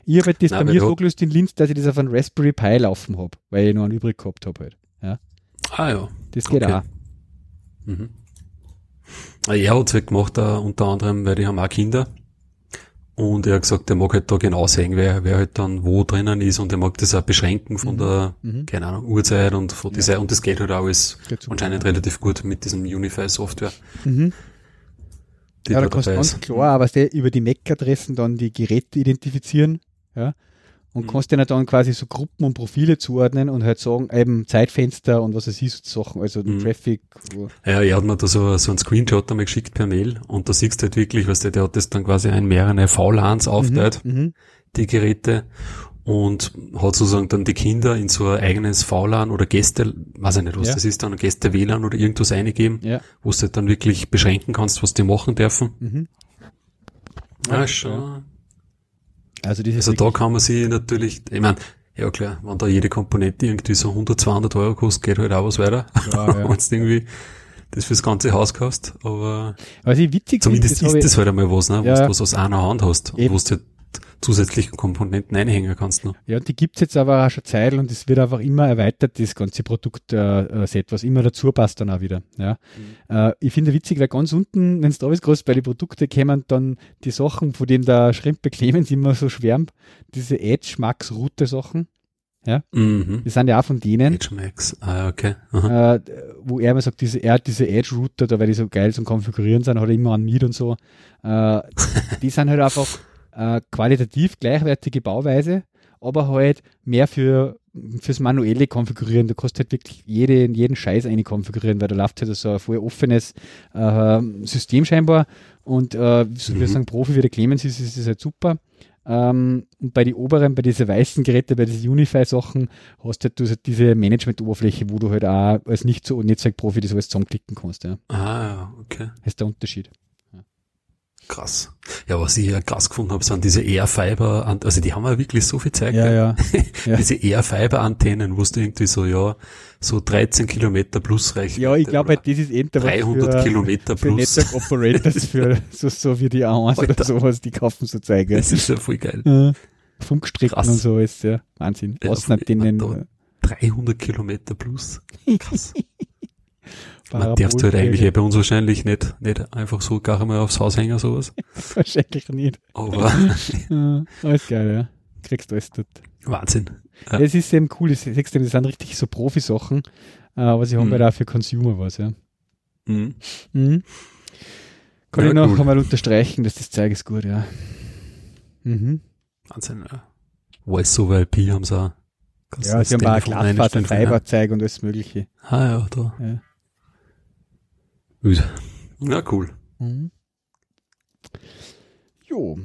Ich habe halt das Nein, bei mir so gelöst in Linz, dass ich das auf einen Raspberry Pi laufen habe, weil ich noch einen übrig gehabt habe halt. Ja. Ah ja. Das geht okay. auch. Mhm. Er hat es halt gemacht, uh, unter anderem, weil die haben auch Kinder und er hat gesagt, er mag halt da genau sehen, wer, wer halt dann wo drinnen ist und er mag das auch beschränken von mhm. der, mhm. keine Ahnung, Uhrzeit und von dieser, ja. und das geht halt auch alles geht anscheinend relativ gut mit diesem Unify-Software. Mhm. Ja, da kannst du ganz klar, aber über die MAC-Adressen dann die Geräte identifizieren, ja, und mhm. kannst denen dann quasi so Gruppen und Profile zuordnen und halt sagen, eben Zeitfenster und was es ist, so Sachen, also mhm. Traffic. Ja, er hat mir da so, so einen Screenshot einmal geschickt per Mail und da siehst du halt wirklich, was der, der hat das dann quasi in mehrere VLANs aufteilt, mhm. mhm. die Geräte und hat sozusagen dann die Kinder in so ein eigenes VLAN oder Gäste, weiß ich nicht, was ja. das ist, dann Gäste WLAN oder irgendwas eingeben, ja. wo du halt dann wirklich beschränken kannst, was die machen dürfen. Mhm. Ja, schon. Also, also da kann man sich natürlich, ich meine, ja klar, wenn da jede Komponente irgendwie so 100, 200 Euro kostet, geht halt auch was weiter. Ja, ja. wenn du irgendwie das fürs ganze Haus kaufst, aber was ich witzig zumindest ist, ist das halt einmal was, ne, ja. was du was aus einer Hand hast, wo du halt zusätzlichen Komponenten einhängen kannst. Ne? Ja, die gibt's jetzt aber auch schon Zeit und es wird einfach immer erweitert, das ganze Produktset, äh, äh was immer dazu passt dann auch wieder. Ja. Mhm. Äh, ich finde witzig, weil ganz unten, wenn es da ist, groß bei den Produkten kämen dann die Sachen, von denen der Schrimpe Clemens immer so schwärmt, diese Edge Max Route Sachen. Ja, mhm. die sind ja auch von denen. Edge Max, ah, okay. Äh, wo er immer sagt, diese, er hat diese Edge Router, da weil die so geil zum Konfigurieren sind, hat er immer an Miet und so. Äh, die sind halt einfach äh, qualitativ gleichwertige Bauweise, aber halt mehr für fürs manuelle Konfigurieren. Du kannst halt wirklich jede, jeden Scheiß eine konfigurieren, weil da läuft halt so ein voll offenes äh, System scheinbar und äh, so mhm. wir sagen Profi wie der Clemens ist, ist es halt super. Ähm, und bei den oberen, bei diesen weißen Geräten, bei diesen Unify-Sachen, hast halt du halt diese Management-Oberfläche, wo du halt auch als nicht so Netzwerkprofi das alles zusammenklicken kannst. Ja. Ah, okay. Das ist der Unterschied. Krass. Ja, was ich ja krass gefunden habe, sind diese Airfiber, also die haben ja wirklich so viel Zeit. Ja, ja. ja. diese Airfiber-Antennen, wo du irgendwie so, ja, so 13 Kilometer plus reicht. Ja, ich glaube, halt, das ist eben 300 für, Kilometer für plus. Network Operators, für so, so wie die A1 oder sowas, die kaufen so Zeiger. Das ist ja voll geil. Ja. Funkstrecken und so ist ja Wahnsinn. Ja, Außenantennen. 300 Kilometer plus. Krass. Man darfst halt eigentlich eh bei uns wahrscheinlich nicht, nicht einfach so gar einmal aufs Haus hängen, sowas. wahrscheinlich nicht. Aber. ja, alles geil, ja. Kriegst du alles dort. Wahnsinn. Ja. Es ist eben cool, das, das sind richtig so Profi-Sachen, äh, aber sie haben mhm. halt auch für Consumer was, ja. Mhm. Mhm. Kann ja, ich noch cool. einmal unterstreichen, dass das Zeug ist gut, ja. Mhm. Wahnsinn, ja. Voice over IP haben sie auch. Ja, sie haben auch Glasfaser, Fiber-Zeug und alles Mögliche. Ah ja, da. Ja. Ja, cool. Mhm. Jo.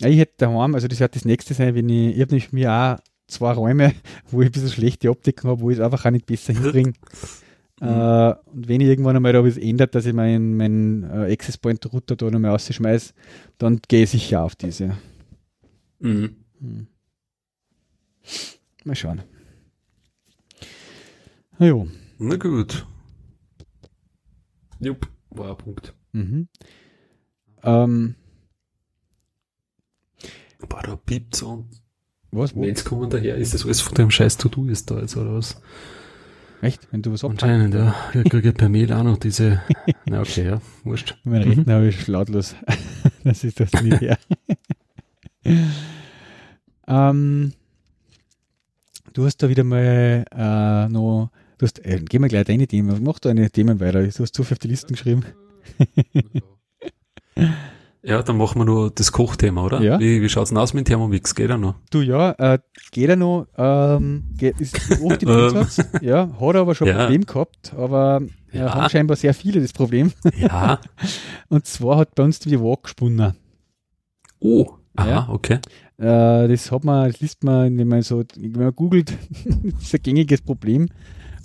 Ja, ich hätte daheim, also das wird das nächste sein, wenn ich, ich habe nämlich mir auch zwei Räume, wo ich ein bisschen schlechte Optiken habe, wo ich es einfach auch nicht besser hinkriege. Mhm. Äh, und wenn ich irgendwann einmal da was ändert, dass ich meinen mein, äh, Access Point Router da nochmal rausschmeiße, dann gehe ich sicher auf diese. Mhm. Mhm. Mal schauen. Na jo. Na gut. Jupp, war ein Punkt. Mhm. Ähm. Boah, da piept's und was? Mails kommen daher. Ist das alles von dem scheiß To-Do ist da jetzt, oder was? Echt? Wenn du was Anscheinend, ja. Ich kriege per Mail auch noch diese, na okay, ja, wurscht. Mein mhm. Rechner habe ich lautlos. das ist das nicht, ja. ähm, du hast da wieder mal äh, noch Du hast, äh, geh mal gleich deine Themen, mach da eine Themen weiter. Du hast zu viel auf die Listen geschrieben. ja, dann machen wir nur das Kochthema, oder? Ja. Wie, wie schaut's denn aus mit dem Thermomix? Geht er noch? Du, ja, äh, geht er noch, ähm, geht, ist oft im Einsatz. ja, hat er aber schon ein ja. Problem gehabt, aber äh, ja. haben scheinbar sehr viele das Problem. ja. Und zwar hat bei uns die Walk gesponnen. Oh, aha, ja. okay. Äh, das hat man, das liest man, wenn man so, wenn man googelt, das ist ein gängiges Problem.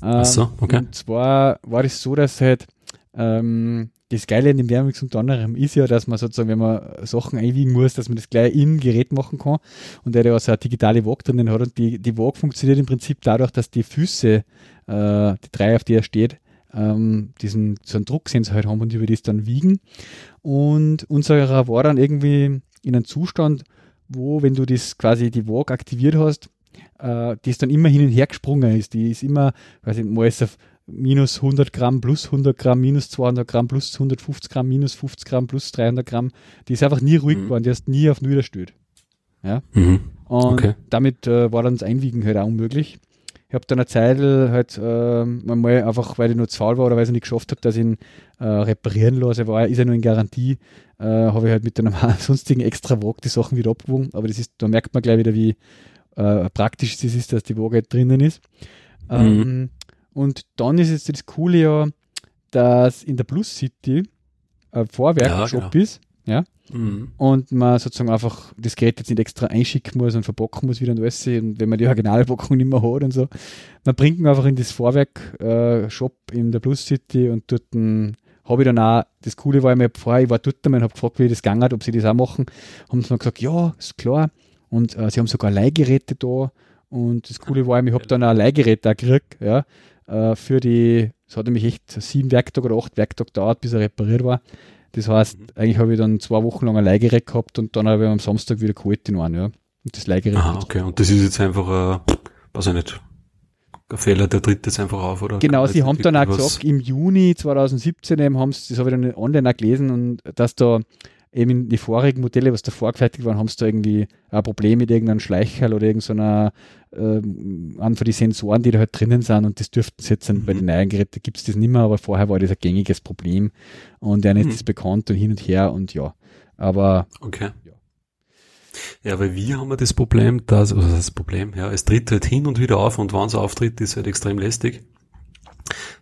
Ach so, okay. Und zwar war es so, dass halt ähm, das Geile an dem Wärmix unter anderem ist ja, dass man sozusagen, wenn man Sachen einwiegen muss, dass man das gleich im Gerät machen kann und der ja so eine digitale Waage drinnen hat und die, die Waage funktioniert im Prinzip dadurch, dass die Füße, äh, die drei, auf die er steht, ähm, diesen so einen Drucksensor halt haben und über das dann wiegen und unserer war dann irgendwie in einem Zustand, wo, wenn du das quasi die Waage aktiviert hast, äh, die ist dann immer hin und her gesprungen ist. Die ist immer, weiß ich, mal ist auf minus 100 Gramm, plus 100 Gramm, minus 200 Gramm, plus 150 Gramm, minus 50 Gramm, plus 300 Gramm. Die ist einfach nie ruhig mhm. geworden, die hast nie auf Null erstellt. Ja? Mhm. Und okay. damit äh, war dann das Einwiegen halt auch unmöglich. Ich habe dann eine Zeit halt äh, mal einfach, weil ich nur zu faul war oder weil ich nicht geschafft habe, dass ich ihn äh, reparieren lasse, war, ist er nur in Garantie, äh, habe ich halt mit einem sonstigen extra Wog die Sachen wieder abgewogen. Aber das ist, da merkt man gleich wieder, wie, äh, praktisch es ist, dass die Waage drinnen ist. Mhm. Ähm, und dann ist jetzt das Coole ja, dass in der Plus City ein Vorwerkshop ja, genau. ist. Ja? Mhm. Und man sozusagen einfach das Gerät jetzt nicht extra einschicken muss und verpacken muss wieder und alles. Und wenn man die Originalpackung nicht mehr hat und so. Man bringt ihn einfach in das Vorwerk-Shop äh, in der Plus City und dort habe ich dann auch, das Coole war, ich vorher, ich war dort und habe gefragt, wie das gegangen hat, ob sie das auch machen. Haben sie mir gesagt, ja, ist klar. Und äh, sie haben sogar Leihgeräte da. Und das Coole war, ich habe dann ein Leihgerät da gekriegt, ja, äh, für die, es hat nämlich echt sieben Werktage oder acht Werktage gedauert, bis er repariert war. Das heißt, mhm. eigentlich habe ich dann zwei Wochen lang ein Leihgerät gehabt und dann habe ich am Samstag wieder geholt in einen, ja. Und das Leihgerät. Ah, okay. Und das ist jetzt einfach, äh, weiß ich nicht, ein Fehler, der tritt jetzt einfach auf, oder? Genau, sie haben dann auch gesagt, im Juni 2017 eben haben sie, das habe ich dann online auch gelesen, und dass da eben in die vorigen Modelle, was da vorgefertigt waren, haben sie da irgendwie ein Problem mit irgendeinem Schleichhall oder irgendeiner ähm, an für die Sensoren, die da halt drinnen sind und das dürften sie jetzt mhm. bei den neuen Geräten gibt es das nicht mehr, aber vorher war das ein gängiges Problem und dann ist mhm. das bekannt und hin und her und ja. Aber okay. ja. Ja, weil wir haben ja das Problem, dass, also das Problem, ja, es tritt halt hin und wieder auf und wenn es auftritt, ist halt extrem lästig,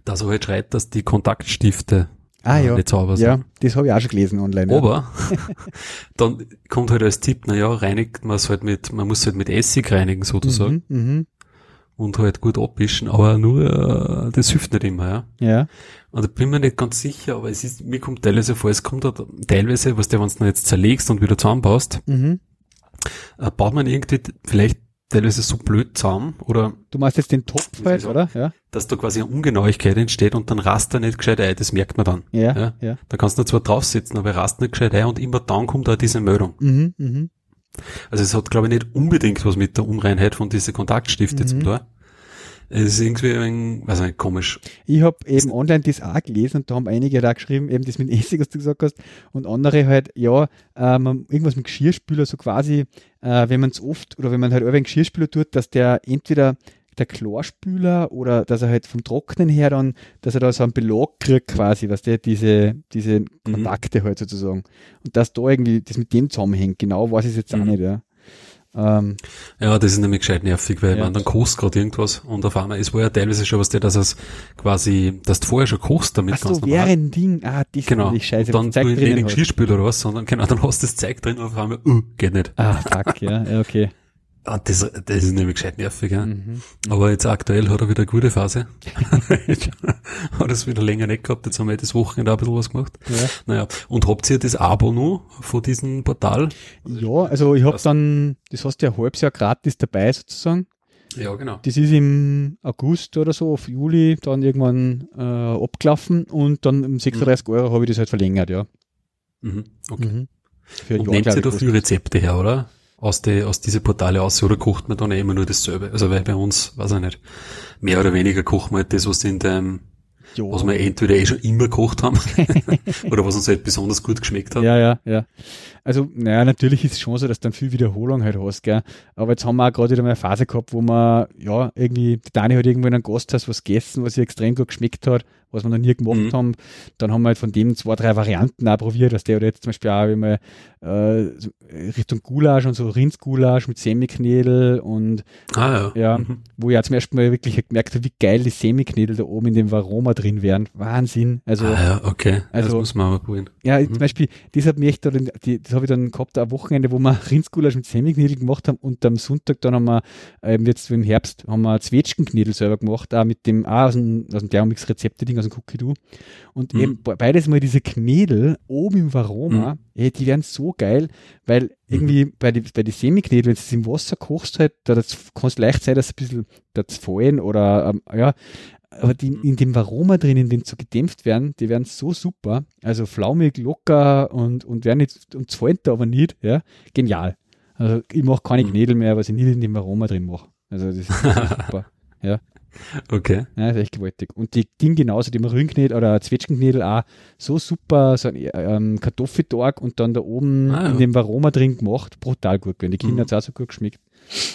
dass er halt schreit, dass die Kontaktstifte ah, ja. nicht sauber sind. Ja, das habe ich auch schon gelesen online. Aber ja. dann kommt halt als Tipp, naja, reinigt man es halt mit, man muss halt mit Essig reinigen sozusagen. Mhm, mh. Und halt gut abwischen, aber nur, äh, das hilft nicht immer, ja. Ja. Und da bin mir nicht ganz sicher, aber es ist, mir kommt teilweise vor, es kommt halt teilweise, was du, wenn du jetzt zerlegst und wieder zusammenbaust, mhm. äh, baut man irgendwie vielleicht teilweise so blöd zusammen oder. Du machst jetzt den Topf halt, oder? Ja. Dass da quasi eine Ungenauigkeit entsteht und dann rast er nicht gescheit ein, das merkt man dann. Ja, ja. ja. Da kannst du zwar draufsitzen, aber er rast nicht gescheit ein und immer dann kommt da diese Meldung. Mhm, mhm. Also es hat, glaube ich, nicht unbedingt was mit der Unreinheit von diesen Kontaktstiften mhm. zu tun. Es ist irgendwie ein, weiß nicht, komisch. Ich habe eben online das auch gelesen und da haben einige da geschrieben, eben das mit Essig, was du gesagt hast, und andere halt, ja, ähm, irgendwas mit Geschirrspüler, so quasi, äh, wenn man es oft oder wenn man halt einen Geschirrspüler tut, dass der entweder der Chlorspüler oder dass er halt vom Trocknen her dann, dass er da so einen Belag kriegt quasi, was der diese, diese mhm. Kontakte mhm. halt sozusagen. Und dass da irgendwie das mit dem zusammenhängt, genau weiß ich jetzt mhm. auch nicht, ja. Ähm, ja, das ist nämlich gescheit nervig, weil ja. man dann kochst gerade irgendwas und auf einmal, es war ja teilweise schon was der, dass es quasi, dass du vorher schon kochst damit Ach so, wäre ein Ding, ah, das genau. ist scheiße. Dann du nicht Geschirrspül oder was, sondern genau, dann hast du das Zeug drin und auf einmal, uh, geht nicht. Ah, fuck, ja, ja, okay. Ah, das, das ist nämlich gescheit nervig, ja. Mhm. Aber jetzt aktuell hat er wieder eine gute Phase. hat es wieder länger nicht gehabt, jetzt haben wir das Wochenende auch ein bisschen was gemacht. Ja. Naja, und habt ihr das Abo noch von diesem Portal? Ja, also ich habe dann, das hast du ja ein halbes Jahr gratis dabei sozusagen. Ja, genau. Das ist im August oder so, auf Juli, dann irgendwann äh, abgelaufen und dann um 36 mhm. Euro habe ich das halt verlängert, ja. Mhm, okay. Mhm. Für und nehmt ihr dafür Rezepte her, oder? Aus, die, aus diese Portale aus oder kocht man dann eh immer nur dasselbe? Also weil bei uns, weiß ich nicht, mehr oder weniger kochen wir halt das, was in dem, jo. was wir entweder eh schon immer gekocht haben oder was uns halt besonders gut geschmeckt hat. Ja, ja, ja. Also, naja, natürlich ist es schon so, dass du dann viel Wiederholung halt hast, gell. Aber jetzt haben wir auch gerade wieder mal eine Phase gehabt, wo man, ja, irgendwie, die Dani hat irgendwo in einem Gasthaus was gegessen, was ihr extrem gut geschmeckt hat was wir noch nie gemacht mhm. haben. Dann haben wir halt von dem zwei, drei Varianten auch probiert, dass der oder jetzt zum Beispiel auch, wir äh, Richtung Gulasch und so Rindsgulasch mit Semiknädel und ah, ja, ja mhm. wo ich auch zum ersten Mal wirklich gemerkt habe, wie geil die Semiknädel da oben in dem Varoma drin wären. Wahnsinn. Also, ah, ja, okay. Also, das muss man mal probieren. Ja, mhm. zum Beispiel, das hat mich echt, die, das habe ich dann gehabt, ein Wochenende, wo wir Rindsgulasch mit Semiknädel gemacht haben und am Sonntag dann haben wir, ähm, jetzt im Herbst, haben wir Zwetschgenknädel selber gemacht, auch mit dem, auch aus dem, aus dem Thermomix-Rezepte-Ding, Cookie Do. Und mhm. eben beides mal diese Knädel oben im Varoma, mhm. ey, die werden so geil, weil irgendwie mhm. bei die, bei die Semiknädel, wenn du es im Wasser kochst halt, da kann es leicht sein, dass ein bisschen das fallen oder, ähm, ja, aber die in dem Varoma drinnen, den zu gedämpft werden, die werden so super, also flaumig, locker und, und werden nicht, und zahlt aber nicht, ja, genial. Also ich mache keine mhm. Knädel mehr, was ich nicht in dem Varoma drin mache. Also das ist super, ja. Okay. Ja, ist echt gewaltig. Und die Ding genauso, die Marienknädel oder Zwetschgenknädel auch so super, so ein ähm, Kartoffeltag und dann da oben ah, ja. in dem Varoma drin gemacht, brutal gut gewesen. Die Kinder mhm. hat es auch so gut geschmeckt.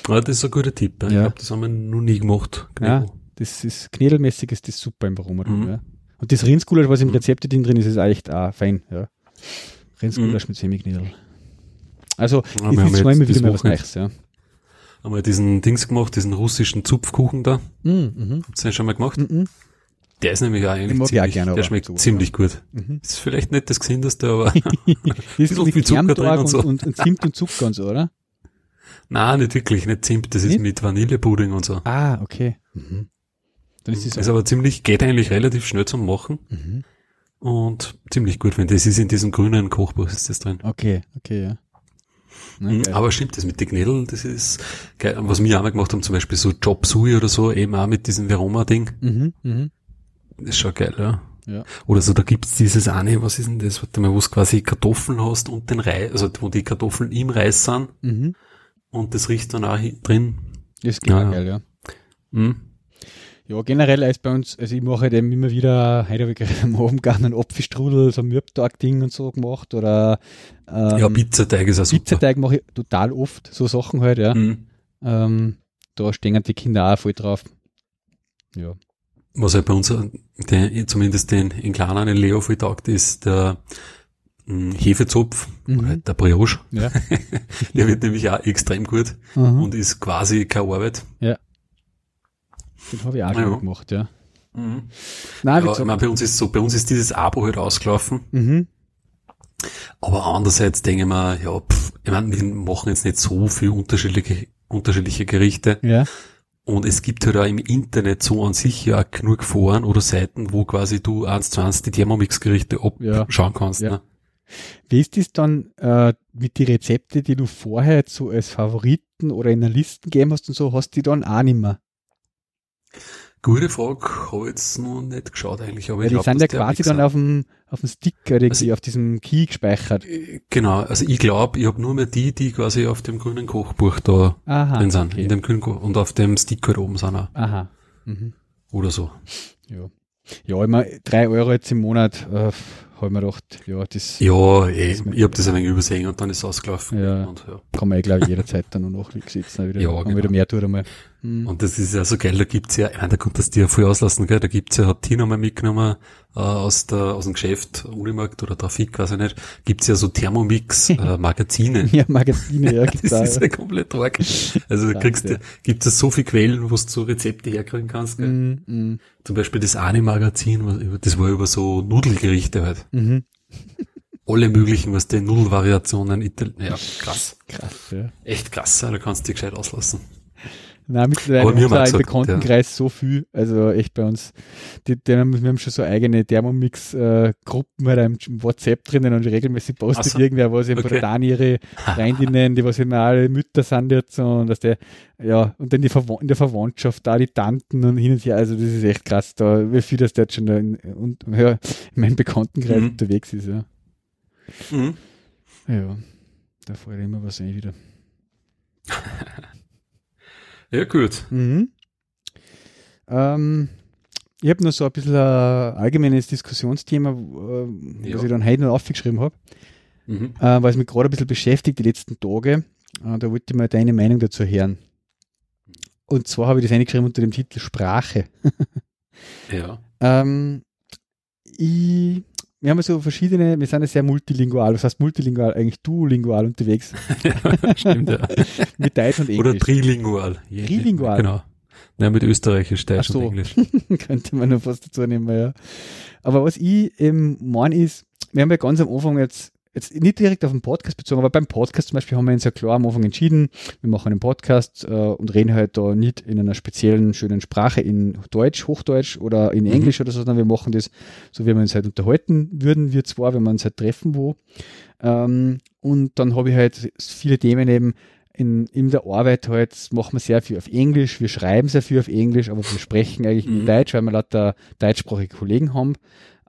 Ah, das ist ein guter Tipp. Ja. Ich glaube, das haben wir noch nie gemacht. Knädel. Ja, das ist, knädelmäßig ist das super im Varoma drin, mhm. ja. Und das Rindsgulasch, was im mhm. Rezept drin ist, ist echt auch fein, ja. Rindsgulasch mhm. mit Semiknädel. Also, ja, ich ist immer wieder mal was Neues, ja einmal diesen Dings gemacht, diesen russischen Zupfkuchen da. Mm, mhm. Habt ihr den schon mal gemacht? Mhm. Der ist nämlich auch eigentlich ziemlich, gerne, der schmeckt so, ziemlich ja. gut. Mhm. Ist vielleicht nicht das Gesündeste, aber ist so viel Zucker drin und, so. Und, und, Zimt und Zucker und so, oder? Nein, nicht wirklich, nicht Zimt, das nicht? ist mit Vanillepudding und so. Ah, okay. Mhm. Dann ist, das ist aber ziemlich, geht eigentlich relativ schnell zum Machen. Mhm. Und ziemlich gut, wenn das ist in diesem grünen Kochbuch ist das drin. Okay, okay, ja. Ne, mhm, aber stimmt, das mit den Knädeln, das ist geil. Was wir auch mal gemacht haben, zum Beispiel so Job Sui oder so, eben auch mit diesem Veroma-Ding. Mhm, mh. Das ist schon geil, ja. Ja. Oder so, da gibt's dieses eine, was ist denn das, warte mal, wo du quasi Kartoffeln hast und den Reis, also wo die Kartoffeln im Reis sind mhm. und das riecht dann auch drin. Das ist ja, geil, ja. Mhm. Ja, generell ist bei uns, also ich mache halt eben immer wieder, heute habe ich gerade am Abend gerne einen Apfelstrudel, so ein Mürbtag-Ding und so gemacht oder ähm, Ja, Pizzateig ist auch super. Pizzateig mache ich total oft, so Sachen halt, ja. Mhm. Ähm, da stehen die Kinder auch voll drauf. Ja. Was halt bei uns, der, zumindest den in kleinen Leo voll taugt, ist der hm, Hefezopf, mhm. halt der Brioche. Ja. der wird nämlich auch extrem gut mhm. und ist quasi keine Arbeit. Ja. Den habe ich auch schon gemacht, ja. Mhm. Nein, ja, ich meine, bei uns ist so, bei uns ist dieses Abo halt ausgelaufen. Mhm. Aber andererseits denke ich mir, ja, pff, ich meine, wir machen jetzt nicht so viel unterschiedliche, unterschiedliche Gerichte. Ja. Und es gibt halt auch im Internet so an sich ja auch genug Foren oder Seiten, wo quasi du eins zu eins die Thermomix-Gerichte abschauen ja. kannst. Ja. Ne? Wie ist das dann äh, mit die Rezepte, die du vorher so als Favoriten oder in der Liste gegeben hast und so, hast du die dann auch nicht mehr? Gute Frage, habe ich jetzt noch nicht geschaut eigentlich. Aber ja, ich die glaub, sind ja quasi dann auf dem, auf dem Sticker irgendwie, also, auf diesem Key gespeichert. Äh, genau, also ich glaube, ich habe nur mehr die, die quasi auf dem grünen Kochbuch da Aha, drin sind. Okay. In dem grünen Koch und auf dem Sticker oben sind auch. Aha. Mhm. Oder so. Ja. Ja, immer drei Euro jetzt im Monat, äh, habe ich mir gedacht, ja, das. Ja, eh, ich habe das ein wenig übersehen und dann ist es ausgelaufen. Ja, und, ja. Kann man eh, glaube ich, jederzeit dann noch nachsitzen, wieder, ja, genau. wieder mehr tun einmal. Mhm. Und das ist ja so geil, da gibt's ja, ich meine, da kommt das dir voll auslassen, gell, da gibt's ja, hat Tina mal mitgenommen, äh, aus der, aus dem Geschäft, Unimarkt oder Trafik, weiß ich nicht, gibt's ja so Thermomix, äh, Magazine. ja, Magazine, ja, Das ist ja komplett arg. Also, da kriegst du, gibt's ja so viele Quellen, wo du so Rezepte herkriegen kannst, gell. Mm, mm. Zum Beispiel das eine Magazin, das war über so Nudelgerichte halt. Mhm. Alle möglichen, was die Nudelvariationen, ja, krass. Krass, ja. Echt krass, da kannst du dich gescheit auslassen. Nein, mittlerweile haben wir im Bekanntenkreis ja. so viel, also echt bei uns, die, die, wir haben schon so eigene Thermomix-Gruppen halt im WhatsApp drinnen und regelmäßig postet so. irgendwer was, eben okay. von Dani ihre Freundinnen, die was immer alle Mütter sind jetzt und dass der, ja, und dann die Verw in der Verwandtschaft da die Tanten und hin und her, also das ist echt krass, da, wie viel das jetzt schon da in, und, ja, in meinem Bekanntenkreis mhm. unterwegs ist, ja. Mhm. Ja, da fällt immer was ein wieder. Ja, gut. Mhm. Ähm, ich habe noch so ein bisschen ein allgemeines Diskussionsthema, äh, ja. was ich dann heute noch aufgeschrieben habe, mhm. äh, weil es mich gerade ein bisschen beschäftigt die letzten Tage. Äh, da wollte ich mal deine Meinung dazu hören. Und zwar habe ich das eingeschrieben unter dem Titel Sprache. ja. Ähm, ich wir haben so verschiedene, wir sind ja sehr multilingual, was heißt multilingual, eigentlich duolingual unterwegs. ja, stimmt, ja. mit Deutsch und Englisch. Oder trilingual. Trilingual? Genau. Ja, mit Österreichisch, Deutsch so. und Englisch. Könnte man noch was dazu nehmen, ja. Aber was ich eben meine ist, wir haben ja ganz am Anfang jetzt jetzt nicht direkt auf den Podcast bezogen, aber beim Podcast zum Beispiel haben wir uns ja klar am Anfang entschieden, wir machen einen Podcast äh, und reden halt da nicht in einer speziellen, schönen Sprache in Deutsch, Hochdeutsch oder in mhm. Englisch mhm. oder so, sondern wir machen das so, wie wir uns halt unterhalten würden, wir zwar, wenn wir uns halt treffen wo. Ähm, und dann habe ich halt viele Themen eben in, in der Arbeit halt, machen wir sehr viel auf Englisch, wir schreiben sehr viel auf Englisch, aber wir sprechen eigentlich mhm. in Deutsch, weil wir lauter deutschsprachige Kollegen haben.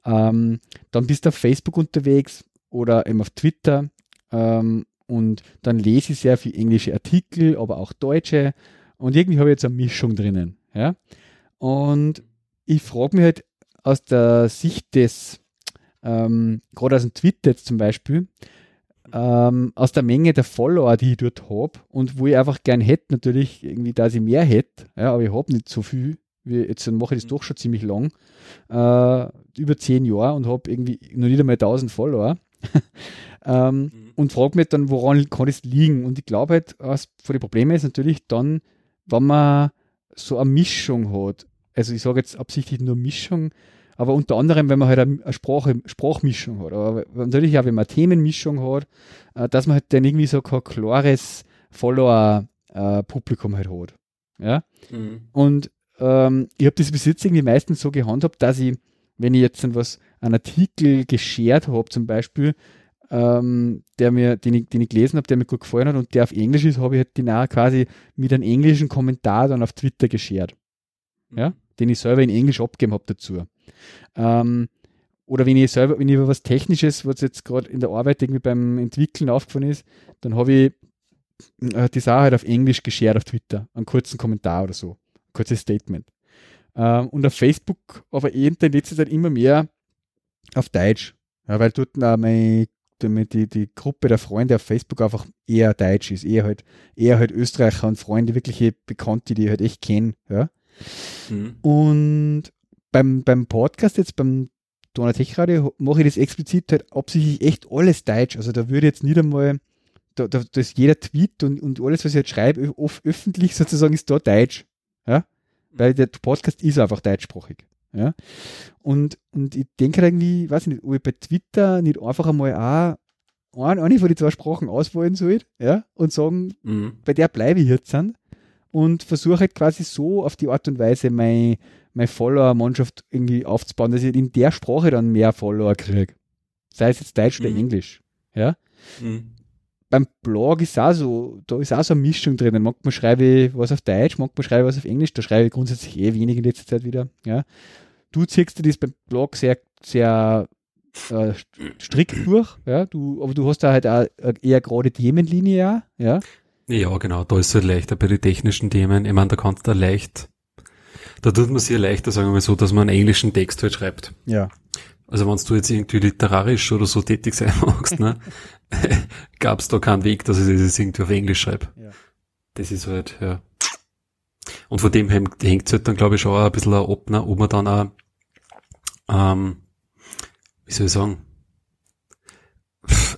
Ähm, dann bist du auf Facebook unterwegs, oder eben auf Twitter. Ähm, und dann lese ich sehr viel englische Artikel, aber auch deutsche. Und irgendwie habe ich jetzt eine Mischung drinnen. Ja? Und ich frage mich halt aus der Sicht des, ähm, gerade aus dem Twitter jetzt zum Beispiel, ähm, aus der Menge der Follower, die ich dort habe und wo ich einfach gern hätte, natürlich irgendwie, dass ich mehr hätte, ja, aber ich habe nicht so viel. Wie, jetzt mache ich das doch schon ziemlich lang, äh, über zehn Jahre und habe irgendwie noch nicht einmal 1000 Follower. ähm, mhm. Und frage mich dann, woran kann es liegen? Und ich glaube halt, was von den Problemen ist natürlich dann, wenn man so eine Mischung hat. Also ich sage jetzt absichtlich nur Mischung, aber unter anderem, wenn man halt eine Sprache, Sprachmischung hat. Aber natürlich auch, wenn man Themenmischung hat, äh, dass man halt dann irgendwie so kein klares Follower-Publikum halt hat. Ja? Mhm. Und ähm, ich habe das bis jetzt irgendwie meistens so gehandhabt, dass ich, wenn ich jetzt was einen Artikel geshared habe, zum Beispiel, ähm, der mir, den ich, den ich gelesen habe, der mir gut gefallen hat und der auf Englisch ist, habe ich halt den auch quasi mit einem englischen Kommentar dann auf Twitter geshared. Ja? Den ich selber in Englisch abgegeben habe dazu. Ähm, oder wenn ich selber, wenn ich über was Technisches, was jetzt gerade in der Arbeit irgendwie beim Entwickeln aufgefallen ist, dann habe ich äh, die Sache halt auf Englisch geshared auf Twitter. Einen kurzen Kommentar oder so. Ein kurzes Statement. Ähm, und auf Facebook, aber eh in der letzten Zeit immer mehr auf Deutsch. Ja, weil dort auch meine, die, die Gruppe der Freunde auf Facebook einfach eher Deutsch ist, eher halt, eher halt Österreicher und Freunde, wirkliche Bekannte, die ich halt echt kenne. Ja. Mhm. Und beim, beim Podcast jetzt, beim Donner Tech Radio mache ich das explizit halt absichtlich echt alles Deutsch. Also da würde jetzt nicht einmal, da, da, da ist jeder Tweet und, und alles, was ich jetzt schreibe, oft öffentlich sozusagen ist da Deutsch. Ja? Weil der Podcast ist einfach deutschsprachig. Ja? Und, und ich denke irgendwie, weiß ich nicht, ob ich bei Twitter nicht einfach einmal auch eine, eine von den zwei Sprachen auswählen soll, ja, und sagen, mhm. bei der bleibe ich jetzt an und versuche halt quasi so auf die Art und Weise meine, meine Follower-Mannschaft irgendwie aufzubauen, dass ich in der Sprache dann mehr Follower kriege. Sei es jetzt Deutsch mhm. oder Englisch. Ja. Mhm. Beim Blog ist auch so, da ist auch so eine Mischung drin. Manchmal schreibe ich was auf Deutsch, manchmal schreibe ich was auf Englisch, da schreibe ich grundsätzlich eh wenig in letzter Zeit wieder. Ja. Du ziehst dir das beim Blog sehr, sehr äh, strikt durch, ja, du, aber du hast da halt auch eher gerade Themenlinie, ja. Ja, genau, da ist es halt leichter bei den technischen Themen. Ich meine, da kannst du da leicht, da tut man sich leichter, sagen wir mal so, dass man einen englischen Text halt schreibt. Ja. Also wenn du jetzt irgendwie literarisch oder so tätig sein magst, ne, gab es da keinen Weg, dass ich das irgendwie auf Englisch schreibe. Ja. Das ist halt, ja. Und von dem hängt es halt dann, glaube ich, schon auch ein bisschen ab, ne, ob man dann auch, ähm, wie soll ich sagen,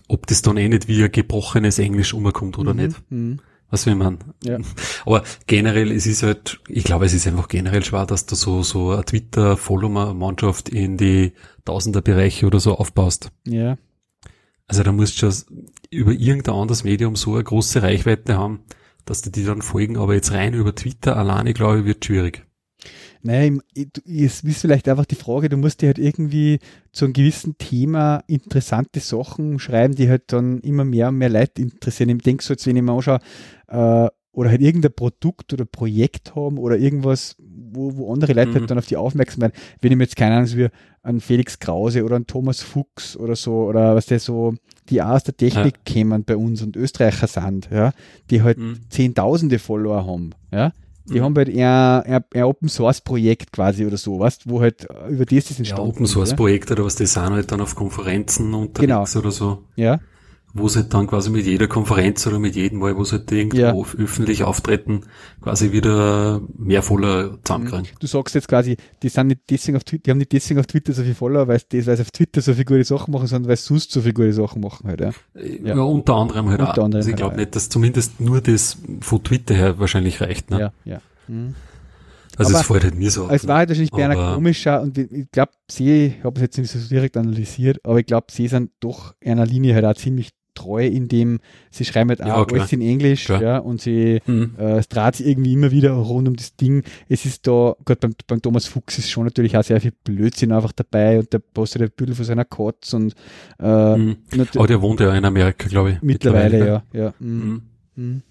ob das dann eh nicht wie ein gebrochenes Englisch umkommt oder mhm. nicht. Mhm. Was will man? Ja. Aber generell, es ist halt, ich glaube, es ist einfach generell schwer, dass du so, so eine Twitter-Follower-Mannschaft in die Tausender-Bereiche oder so aufbaust. Ja. Also da musst du schon über irgendein anderes Medium so eine große Reichweite haben, dass du die dann folgen, aber jetzt rein über Twitter alleine, glaube ich, wird schwierig. Naja, es ist vielleicht einfach die Frage, du musst dir halt irgendwie zu einem gewissen Thema interessante Sachen schreiben, die halt dann immer mehr und mehr Leute interessieren. Ich denke so, jetzt, wenn ich mir anschaue, äh, oder halt irgendein Produkt oder Projekt haben oder irgendwas, wo, wo andere Leute halt mhm. halt dann auf die aufmerksam werden. Wenn ich mir jetzt keine Ahnung, wie ein Felix Krause oder ein Thomas Fuchs oder so, oder was der so, die auch aus der Technik ja. kämen bei uns und Österreicher sind, ja, die halt mhm. Zehntausende Follower haben, ja, die mhm. haben halt eher, eher, eher Open Source Projekt quasi oder so, weißt, wo halt über das das entstanden ja, Open Source Projekt oder was, die sind halt dann auf Konferenzen unterwegs genau. oder so. Ja wo sie halt dann quasi mit jeder Konferenz oder mit jedem Mal, wo sie halt irgendwo ja. öffentlich auftreten, quasi wieder mehr Follower zusammenkriegen. Du sagst jetzt quasi, die sind nicht deswegen auf Twitter, die haben nicht deswegen auf Twitter so viele Follower, weil sie, weil sie auf Twitter so viele gute Sachen machen, sondern weil sie sonst so viele gute Sachen machen halt, ja. Ja, ja unter anderem halt unter auch. Anderem also ich glaube halt, nicht, dass zumindest nur das von Twitter her wahrscheinlich reicht, ne? Ja, ja. Mhm. Also es fällt halt mir so Es war halt wahrscheinlich bei einer komischer und ich glaube, sie, ich habe es jetzt nicht so direkt analysiert, aber ich glaube, sie sind doch einer Linie halt auch ziemlich treu, indem sie schreiben halt auch ja, alles in Englisch, klar. ja, und sie, mhm. äh, es irgendwie immer wieder rund um das Ding. Es ist da, gerade beim, beim Thomas Fuchs ist schon natürlich auch sehr viel Blödsinn einfach dabei und der postet ein bisschen von seiner Kotz und, äh, mhm. Aber der wohnt ja in Amerika, glaube ich. Mittlerweile, mittlerweile ja, ja. Mhm. mhm.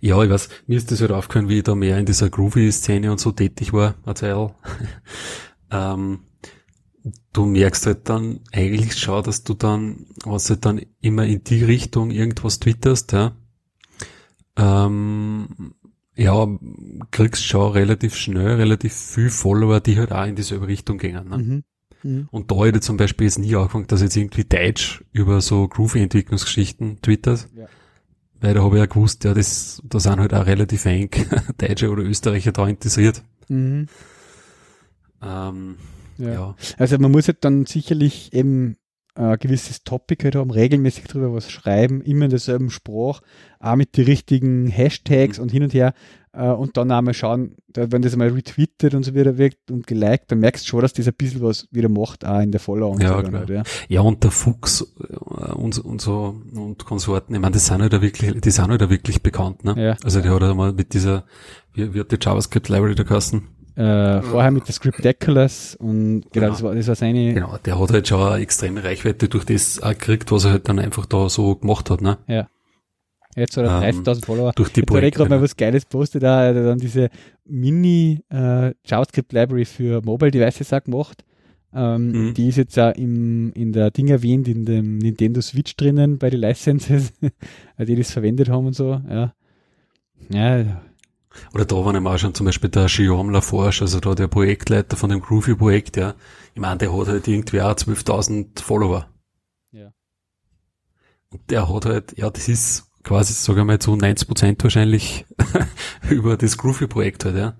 Ja, ich weiß, mir ist das halt aufgehört, wie ich da mehr in dieser Groovy-Szene und so tätig war, erzähl. ähm, du merkst halt dann eigentlich schau, dass du dann, was halt dann immer in die Richtung irgendwas twitterst, ja, ähm, ja, kriegst schon relativ schnell relativ viel Follower, die halt auch in dieselbe Richtung gehen. Ne? Mhm. Mhm. Und da hätte zum Beispiel jetzt nie angefangen, dass jetzt irgendwie Deutsch über so Groovy-Entwicklungsgeschichten twittert. Ja. Weil da habe ich ja gewusst, ja, das, da sind halt auch relativ eng Deutsche oder Österreicher da interessiert. Mhm. Ähm, ja. ja. Also man muss halt dann sicherlich eben ein gewisses Topic halt haben, regelmäßig drüber was schreiben, immer in derselben Sprache, auch mit den richtigen Hashtags mhm. und hin und her äh, und dann auch mal schauen, wenn das mal retweetet und so wieder wirkt und geliked, dann merkst du schon, dass das ein bisschen was wieder macht, auch in der Follower. Ja, klar. Halt, ja. ja, und der Fuchs äh, und, und so und Konsorten, ich meine, das sind halt wirklich, die sind halt wirklich bekannt, ne? Ja. Also die hat halt mal mit dieser, wie, wie hat die JavaScript Library da geheißen? Äh, vorher mit der Scriptaculous und genau, genau, Das, war, das war seine. Genau, der hat halt schon eine extreme Reichweite durch das auch gekriegt, was er halt dann einfach da so gemacht hat, ne? Ja. Jetzt hat er 30.000 ähm, Follower. Durch die Projekte. Ich gerade mal was Geiles postet, da hat er dann diese Mini äh, JavaScript Library für Mobile Devices auch gemacht. Ähm, mhm. Die ist jetzt auch im, in der Ding erwähnt, in dem Nintendo Switch drinnen bei den Licenses, die das verwendet haben und so. Ja, ja oder da war auch schon zum Beispiel der Guillaume Laforge, also da der Projektleiter von dem Groovy-Projekt, ja. Ich meine, der hat halt irgendwie auch 12.000 Follower. Ja. Und der hat halt, ja, das ist quasi, sag ich mal, zu 90 Prozent wahrscheinlich über das Groovy-Projekt halt, ja.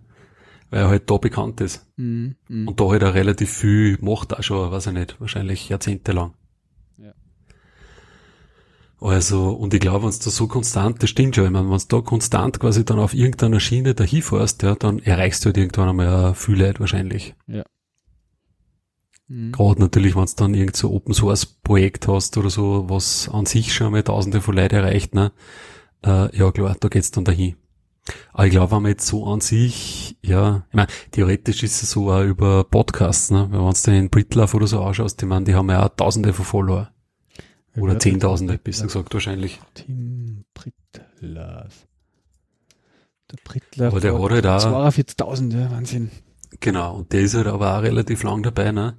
weil er halt da bekannt ist. Mhm. Mhm. Und da halt er relativ viel macht, auch schon, weiß ich nicht, wahrscheinlich jahrzehntelang. Also, und ich glaube, wenn da so konstant, das stimmt schon, ich meine, wenn du da konstant quasi dann auf irgendeiner Schiene dahin fährst, ja, dann erreichst du halt irgendwann einmal viel Leute wahrscheinlich. Ja. Mhm. Gerade natürlich, wenn du dann irgend so Open Source Projekt hast oder so, was an sich schon mal tausende von Leuten erreicht, ne? Äh, ja klar, da geht's dann dahin. Aber ich glaube, wenn man jetzt so an sich, ja, ich meine, theoretisch ist es so auch über Podcasts, ne? Wenn man es den Britlauf oder so anschaust, ich meine, die haben ja auch tausende von Follower. Oder zehntausende, besser gesagt, wahrscheinlich. Tim Britlauf. Der Britlauf. Aber der hat halt auch. 42.000, ja, Wahnsinn. Genau, und der ist halt aber auch relativ lang dabei, ne?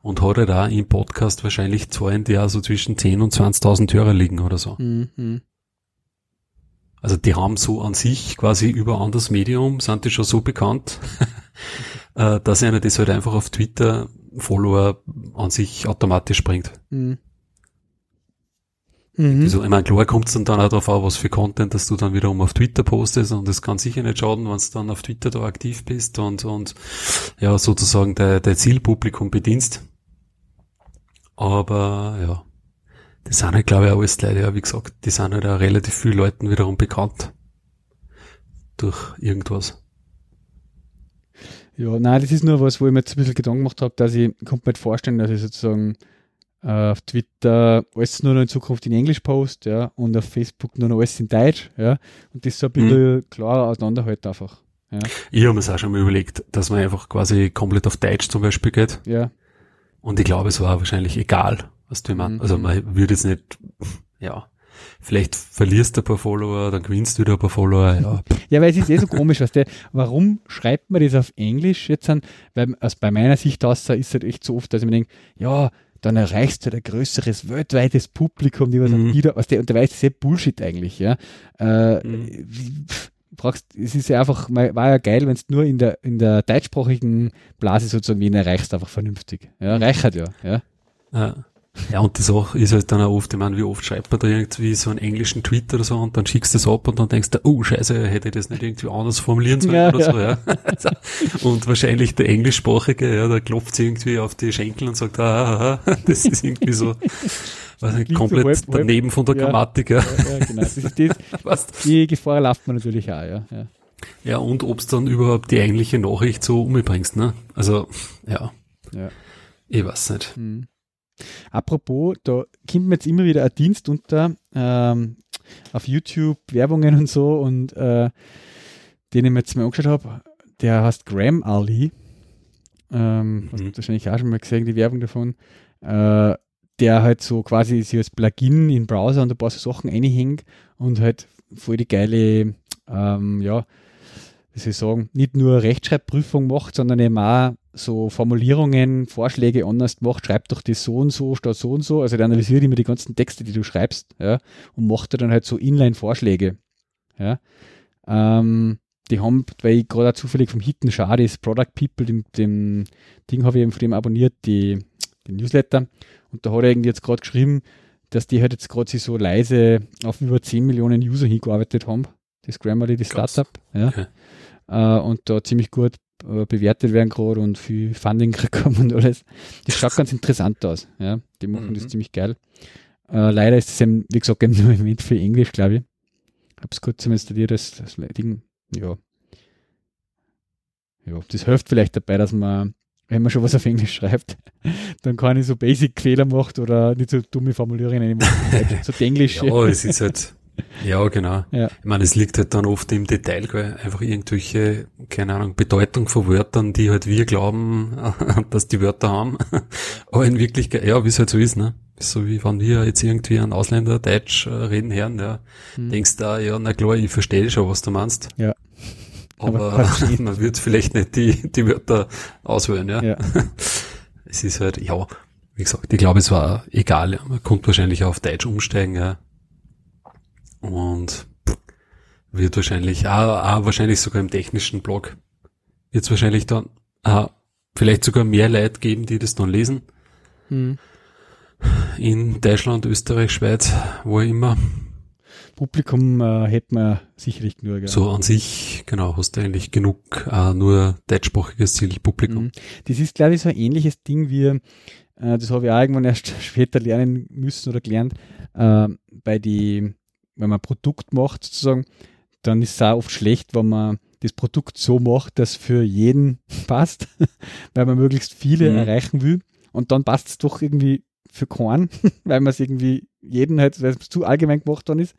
Und hat halt auch im Podcast wahrscheinlich Zahlen, die auch so zwischen 10 und 20.000 Hörer liegen oder so. Mhm. Also die haben so an sich quasi über anderes Medium, sind die schon so bekannt, äh, dass einer das halt einfach auf Twitter Follower an sich automatisch bringt. Mhm. Mhm. Also, ich meine, klar kommt es dann, dann auch darauf an, was für Content, dass du dann wiederum auf Twitter postest und es kann sicher nicht schaden, wenn du dann auf Twitter da aktiv bist und, und ja, sozusagen dein, dein Zielpublikum bedienst. Aber ja, das sind halt, glaube ich, alles Leute, ja, wie gesagt, die sind halt auch relativ vielen Leuten wiederum bekannt. Durch irgendwas. Ja, nein, das ist nur was, wo ich mir jetzt ein bisschen Gedanken gemacht habe, dass ich, kann mir nicht vorstellen, dass ich sozusagen auf Twitter alles nur noch in Zukunft in Englisch post, ja, und auf Facebook nur noch alles in Deutsch, ja, und das so ein bisschen mhm. klarer auseinanderhält einfach. Ja. Ich habe mir auch schon mal überlegt, dass man einfach quasi komplett auf Deutsch zum Beispiel geht. Ja. Und ich glaube, es war wahrscheinlich egal, was du meinst. Mhm. Also man würde jetzt nicht, ja, vielleicht verlierst du ein paar Follower, dann gewinnst du wieder ein paar Follower, ja. ja, weil es ist eh so komisch, weißt du, warum schreibt man das auf Englisch jetzt an? Weil, also bei meiner Sicht aus ist es halt echt so oft, dass ich mir denke, ja, dann erreichst du ein größeres weltweites Publikum, die was mhm. wieder, was der, und der weiß, das ist ja Bullshit eigentlich, ja. Äh, mhm. brauchst, es ist ja einfach, war ja geil, wenn es nur in der, in der deutschsprachigen Blase sozusagen wen erreichst, einfach vernünftig. Ja, reichert ja, ja. ja. Ja, und die Sache ist halt dann auch oft, ich meine, wie oft schreibt man da irgendwie so einen englischen Tweet oder so und dann schickst du das ab und dann denkst du, oh scheiße, hätte ich das nicht irgendwie anders formulieren sollen ja, oder ja. so, ja. und wahrscheinlich der Englischsprachige, ja, der klopft irgendwie auf die Schenkel und sagt, ah, ah, ah das ist irgendwie so, weiß nicht, komplett so halb, daneben von der ja, Grammatik, ja. ja. genau. Das ist das, die Gefahr läuft man natürlich auch, ja. Ja, ja und ob's dann überhaupt die eigentliche Nachricht so umbringst, ne? Also, ja. Ja. Ich weiß nicht. Hm. Apropos, da kommt mir jetzt immer wieder ein Dienst unter ähm, auf YouTube, Werbungen und so und äh, den ich mir jetzt mal angeschaut habe, der heißt Graham Ali. Ähm, mhm. Hast du wahrscheinlich auch schon mal gesehen, die Werbung davon. Äh, der halt so quasi sich als Plugin in Browser und ein paar so Sachen reinhängt und halt voll die geile, ähm, ja, wie soll ich sagen, nicht nur Rechtschreibprüfung macht, sondern eben auch so Formulierungen, Vorschläge anders macht, schreibt doch das so und so statt so und so. Also der analysiert immer die ganzen Texte, die du schreibst, ja, und macht dann halt so Inline-Vorschläge. Ja. Ähm, die haben, weil ich gerade zufällig vom Hitten schade ist, Product People, dem, dem Ding habe ich eben von dem abonniert, die, den Newsletter. Und da hat er irgendwie jetzt gerade geschrieben, dass die halt jetzt gerade so leise auf über 10 Millionen User hingearbeitet haben. Das Grammarly, das Startup. Ja. Okay. Äh, und da ziemlich gut äh, bewertet werden gerade und viel Funding bekommen und alles. Das schaut ganz interessant aus. Ja, die machen mhm. das ziemlich geil. Äh, leider ist es eben, wie gesagt, eben nur im Moment für Englisch, glaube ich. Hab's kurz installiert, das, das Ding, ja. Ja, das hilft vielleicht dabei, dass man, wenn man schon was auf Englisch schreibt, dann kann ich so Basic-Fehler macht oder nicht so dumme Formulierungen so Englisch. ja, es ist halt, ja, genau. Ja. Ich meine, es liegt halt dann oft im Detail, gell? einfach irgendwelche, keine Ahnung, Bedeutung von Wörtern, die halt wir glauben, dass die Wörter haben. Aber in Wirklichkeit, ja, wie es halt so ist, ne? So wie wenn wir jetzt irgendwie einen Ausländer Deutsch äh, reden hören, ja, hm. denkst du, ja, na klar, ich verstehe schon, was du meinst. Ja. Aber, Aber man wird vielleicht nicht die, die Wörter auswählen, ja. ja. es ist halt, ja, wie gesagt, ich glaube, es war egal, man konnte wahrscheinlich auf Deutsch umsteigen, ja. Und wird wahrscheinlich, auch, auch wahrscheinlich sogar im technischen Blog, wird es wahrscheinlich dann auch vielleicht sogar mehr Leute geben, die das dann lesen. Hm. In Deutschland, Österreich, Schweiz, wo immer. Publikum äh, hätte man sicherlich genug. Ja. So an sich, genau, hast du eigentlich genug äh, nur deutschsprachiges Zielpublikum. Mhm. Das ist, glaube ich, so ein ähnliches Ding wie, äh, das habe ich auch irgendwann erst später lernen müssen oder gelernt, äh, bei die, wenn man ein Produkt macht sozusagen, dann ist es auch oft schlecht, wenn man das Produkt so macht, dass für jeden passt, weil man möglichst viele mhm. erreichen will. Und dann passt es doch irgendwie für keinen, weil man es irgendwie jeden halt, weil es zu allgemein gemacht worden ist.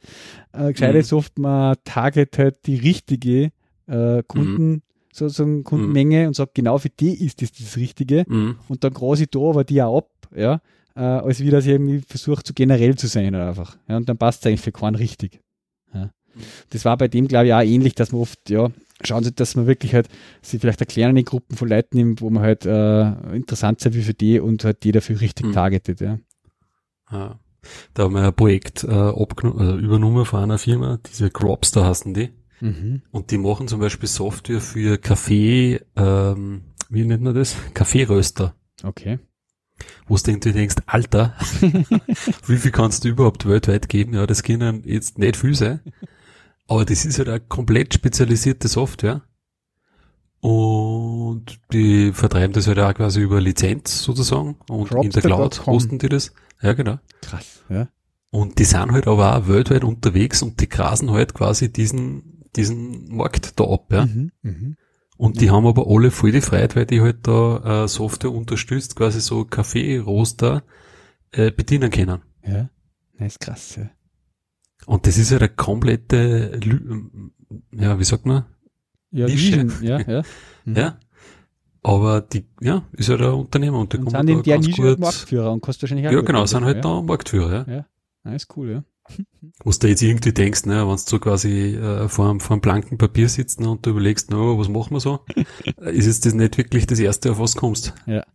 Äh, gescheit mhm. ist oft, man target halt die richtige äh, Kunden, mhm. sozusagen Kundenmenge mhm. und sagt, genau für die ist das das Richtige. Mhm. Und dann quasi da aber die auch ab, ja, äh, als wie das irgendwie versucht, zu generell zu sein halt einfach. Ja, und dann passt es eigentlich für keinen richtig. Ja. Das war bei dem, glaube ich, auch ähnlich, dass man oft, ja, schauen Sie, dass man wirklich halt sie vielleicht erklären in Gruppen von Leuten nimmt, wo man halt äh, interessant sein will für die und halt die dafür richtig mhm. targetet, ja. ja. Da haben wir ein Projekt äh, also übernommen von einer Firma, diese Grobster heißen die. Mhm. Und die machen zum Beispiel Software für Kaffee, ähm, wie nennt man das? Kaffeeröster. Okay. Wo du irgendwie denkst, Alter, wie viel kannst du überhaupt weltweit geben? Ja, das können jetzt nicht viel sein. Aber das ist halt eine komplett spezialisierte Software. Und die vertreiben das halt auch quasi über Lizenz sozusagen. Und in der Cloud hosten die das. Ja, genau. Krass, ja. Und die sind halt aber auch weltweit unterwegs und die grasen halt quasi diesen, diesen Markt da ab, ja. Mhm, mh. Und die ja. haben aber alle voll die Freiheit, weil die halt da äh, Software unterstützt, quasi so Kaffee-Roaster äh, bedienen können. Ja, das ist krass, ja. Und das ist ja eine komplette, ja, wie sagt man? Ja, Nische. ja, ja. Mhm. Ja. Aber die, ja, ist ja der Unternehmer und die und kommen sind in der Nische gut, Marktführer und kostet wahrscheinlich auch Ja, genau, sind halt ja. da Marktführer, ja. Ja, das ist cool, ja. Wo du jetzt irgendwie denkst, ne, wenn du so quasi äh, vor, einem, vor einem blanken Papier sitzt ne, und du überlegst, no, was machen wir so, ist jetzt das nicht wirklich das Erste, auf was du kommst. Ja.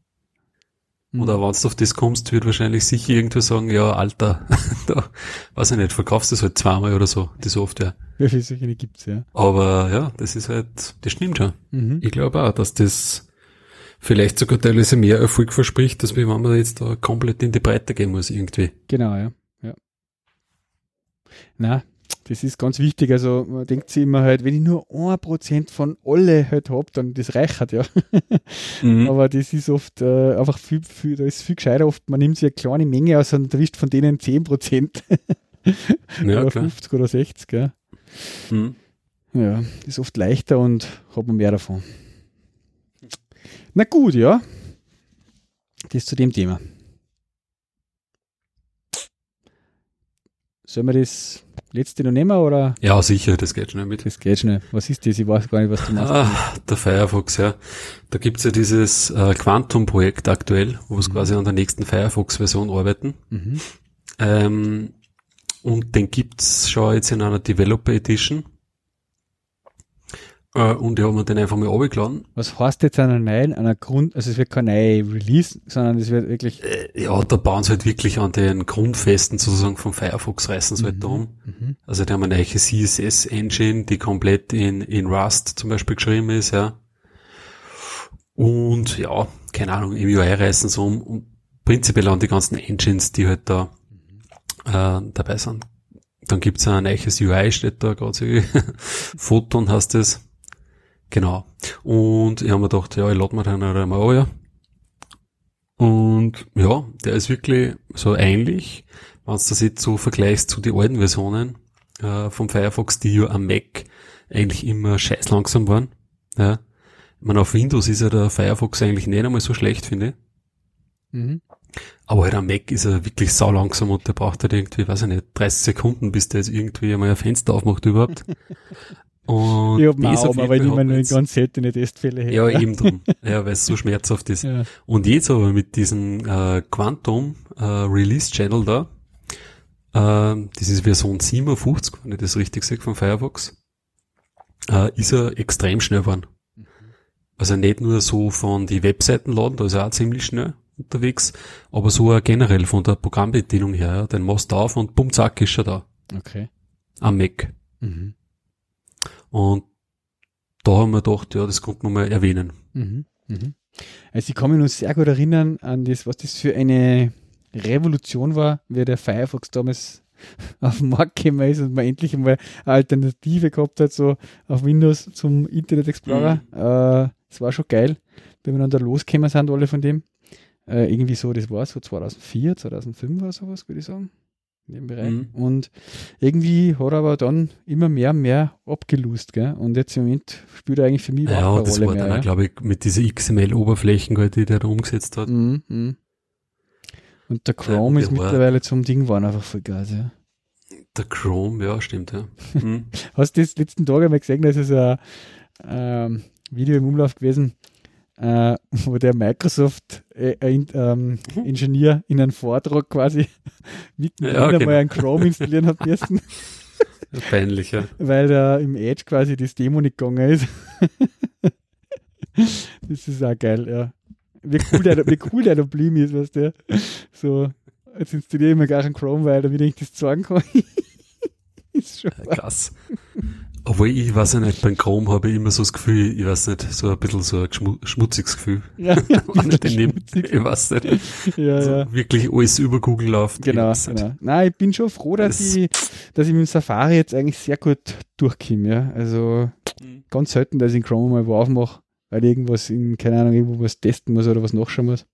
Oder wenn du auf das kommst, wird wahrscheinlich sicher irgendwer sagen, ja, Alter, da, weiß ich nicht, verkaufst du es halt zweimal oder so, die Software. Wie viele solche gibt's, ja. Aber ja, das ist halt, das stimmt schon. Mhm. Ich glaube auch, dass das vielleicht sogar teilweise mehr Erfolg verspricht, dass wenn man jetzt da komplett in die Breite gehen muss irgendwie. Genau, ja. Ja. Na, das ist ganz wichtig. Also man denkt sich immer halt, wenn ich nur ein Prozent von alle halt habe, dann das reicht ja. Mhm. Aber das ist oft äh, einfach viel, viel, da ist viel gescheiter oft, man nimmt sich eine kleine Menge aus und erwischt von denen 10 Prozent. ja, oder 50 oder 60, gell. Mhm. Ja, ist oft leichter und hat man mehr davon. Na gut, ja. Das zu dem Thema. Sollen wir das letzte noch nehmen oder? Ja, sicher, das geht schnell mit. Das geht schnell. Was ist das? Ich weiß gar nicht, was du machst. Ah, der Firefox, ja. Da gibt's ja dieses äh, Quantum-Projekt aktuell, wo wir mhm. quasi an der nächsten Firefox-Version arbeiten. Mhm. Ähm, und den gibt's schon jetzt in einer Developer Edition. Äh, und ich habe mir den einfach mal runtergeladen. Was heißt jetzt einer neuen, einer Grund, also es wird kein neuer Release, sondern es wird wirklich. Äh, ja, da bauen sie halt wirklich an den Grundfesten sozusagen vom Firefox reißen sie halt mhm. halt um. Mhm. Also die haben eine neue CSS-Engine, die komplett in, in Rust zum Beispiel geschrieben ist, ja. Und ja, keine Ahnung, im UI reißen sie um und prinzipiell an die ganzen Engines, die halt da äh, dabei sind. Dann gibt's ein neues UI, steht da gerade Photon heißt es. Genau. Und ich habe mir gedacht, ja, ich lade mir den einmal ja. Und ja, der ist wirklich so ähnlich, wenn du das jetzt so vergleichst zu den alten Versionen äh, vom Firefox, die ja am Mac eigentlich immer scheiß langsam waren. Ja. Ich meine, auf Windows ist ja der Firefox eigentlich nicht einmal so schlecht, finde ich. Mhm. Aber halt am Mac ist er wirklich sau langsam und der braucht halt irgendwie, weiß ich nicht, 30 Sekunden, bis der jetzt irgendwie einmal ein Fenster aufmacht überhaupt. Und ich hab auch, aber ich nehme nur ganz seltene Testfälle her. Ja, eben drum. Ja, weil es so schmerzhaft ist. Ja. Und jetzt aber mit diesem äh, Quantum äh, Release Channel da, äh, das ist Version 57, wenn ich das richtig sehe, von Firefox, äh, ist er extrem schnell geworden. Mhm. Also nicht nur so von die Webseiten laden, da ist er auch ziemlich schnell unterwegs, aber so generell von der Programmbedienung her, ja, den machst du auf und bumm, zack, ist er da. Okay. Am Mac. Mhm. Und da haben wir gedacht, ja, das könnte man mal erwähnen. Mhm, mhm. Also ich kann mich noch sehr gut erinnern an das, was das für eine Revolution war, wie der Firefox damals auf den Markt gekommen ist und man endlich einmal eine Alternative gehabt hat, so auf Windows zum Internet Explorer. Mhm. Äh, das war schon geil, wenn wir dann da losgekommen sind, alle von dem. Äh, irgendwie so, das war so 2004, 2005 oder sowas, würde ich sagen in dem Bereich. Mhm. Und irgendwie hat er aber dann immer mehr und mehr abgelust, gell? Und jetzt im Moment spielt er eigentlich für mich ja, das Rolle war mehr. Dann, ja. glaube ich, mit diesen XML-Oberflächen, die der da umgesetzt hat. Mhm, mh. Und der Chrome ja, ist mittlerweile zum Ding geworden, einfach voll geil, ja. Der Chrome, ja, stimmt, ja. Mhm. Hast du das letzten Tag einmal gesehen, dass es ein ähm, Video im Umlauf gewesen äh, wo der Microsoft-Ingenieur äh, ähm, in einem Vortrag quasi mitten ja, genau. mal einen Chrome installieren hat müssen. Peinlich, ja. Weil da im Edge quasi das Demo nicht gegangen ist. das ist auch geil, ja. Wie cool der, wie cool der da blieben ist, weißt du. So, jetzt installiere ich mir gar einen Chrome, weil damit ich das zeigen kann. ist schon krass. Obwohl ich weiß ja nicht, beim Chrome habe ich immer so das Gefühl, ich weiß nicht, so ein bisschen so ein schmutziges Gefühl. Ja, ja ich weiß nicht. Ja, also ja. Wirklich alles über Google läuft. Genau, genau. Nein, ich bin schon froh, dass das ich, dass ich mit dem Safari jetzt eigentlich sehr gut durchkomme, ja. Also, mhm. ganz selten, dass ich in Chrome mal wo aufmache, weil ich irgendwas in, keine Ahnung, irgendwo was testen muss oder was nachschauen muss.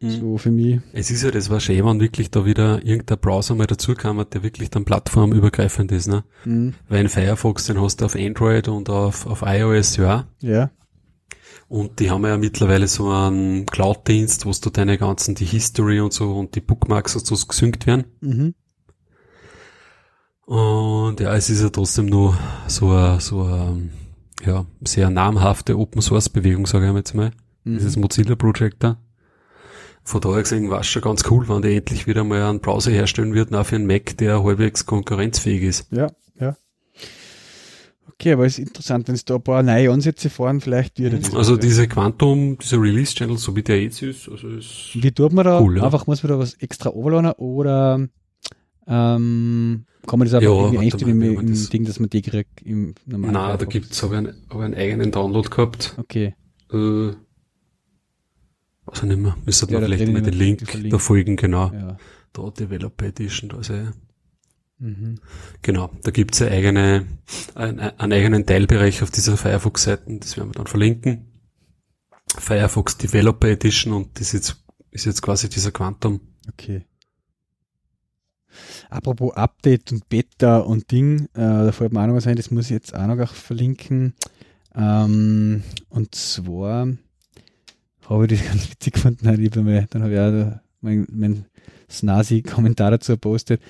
Mhm. So für mich. Es ist ja, das war schön, wenn wirklich da wieder irgendein Browser mal dazu kam, der wirklich dann plattformübergreifend ist, ne? Mhm. Weil in Firefox, den hast du auf Android und auf, auf iOS, ja. Ja. Und die haben ja mittlerweile so einen Cloud-Dienst, wo du deine ganzen, die History und so und die Bookmarks und so gesynkt werden. Mhm. Und ja, es ist ja trotzdem nur so eine, so eine, ja, sehr namhafte Open Source Bewegung, sage ich jetzt mal. Mhm. Dieses Mozilla Project da. Von daher gesehen war es schon ganz cool, wenn die endlich wieder mal einen Browser herstellen würden, auch für einen Mac, der halbwegs konkurrenzfähig ist. Ja, ja. Okay, aber es ist interessant, wenn es da ein paar neue Ansätze fahren, vielleicht wird es. Also diese Quantum, dieser Release-Channel, so wie der jetzt ist, also ist Wie tut man da? Cool, ja. Einfach muss man da was extra overladen oder ähm, kann man das einfach ja, irgendwie einstellen im, im das Ding, dass man die kriegt im normalen Nein, da gibt's, habe ich, einen, hab ich einen eigenen Download gehabt. Okay. Äh, ich nicht mehr, müsste ja, vielleicht mal den Link da folgen, genau. Ja. Da Developer Edition, da ist er. Mhm. Genau, da gibt's ja eigene, einen, einen eigenen Teilbereich auf dieser Firefox-Seite, das werden wir dann verlinken. Firefox Developer Edition und das jetzt, ist jetzt quasi dieser Quantum. Okay. Apropos Update und Beta und Ding, äh, da fällt mir auch noch was ein, das muss ich jetzt auch noch verlinken. Ähm, und zwar habe ich das ganz witzig gefunden. dann habe ich auch mein, mein Snasi-Kommentar dazu gepostet.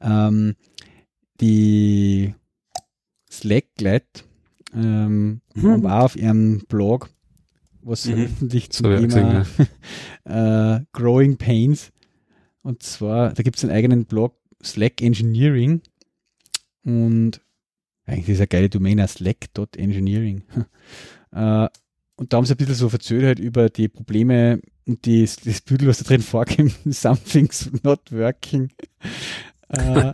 Ähm, die Slack-Leute ähm, mhm. war auf ihrem Blog was mhm. veröffentlicht zum so, Thema gesehen, ja. äh, Growing Pains. Und zwar, da gibt es einen eigenen Blog, Slack Engineering. Und eigentlich ist eine geile Domain, slack.engineering. äh, und da haben sie ein bisschen so verzögert halt über die Probleme und die, das Büdel, was da drin vorkommt, something's not working. äh,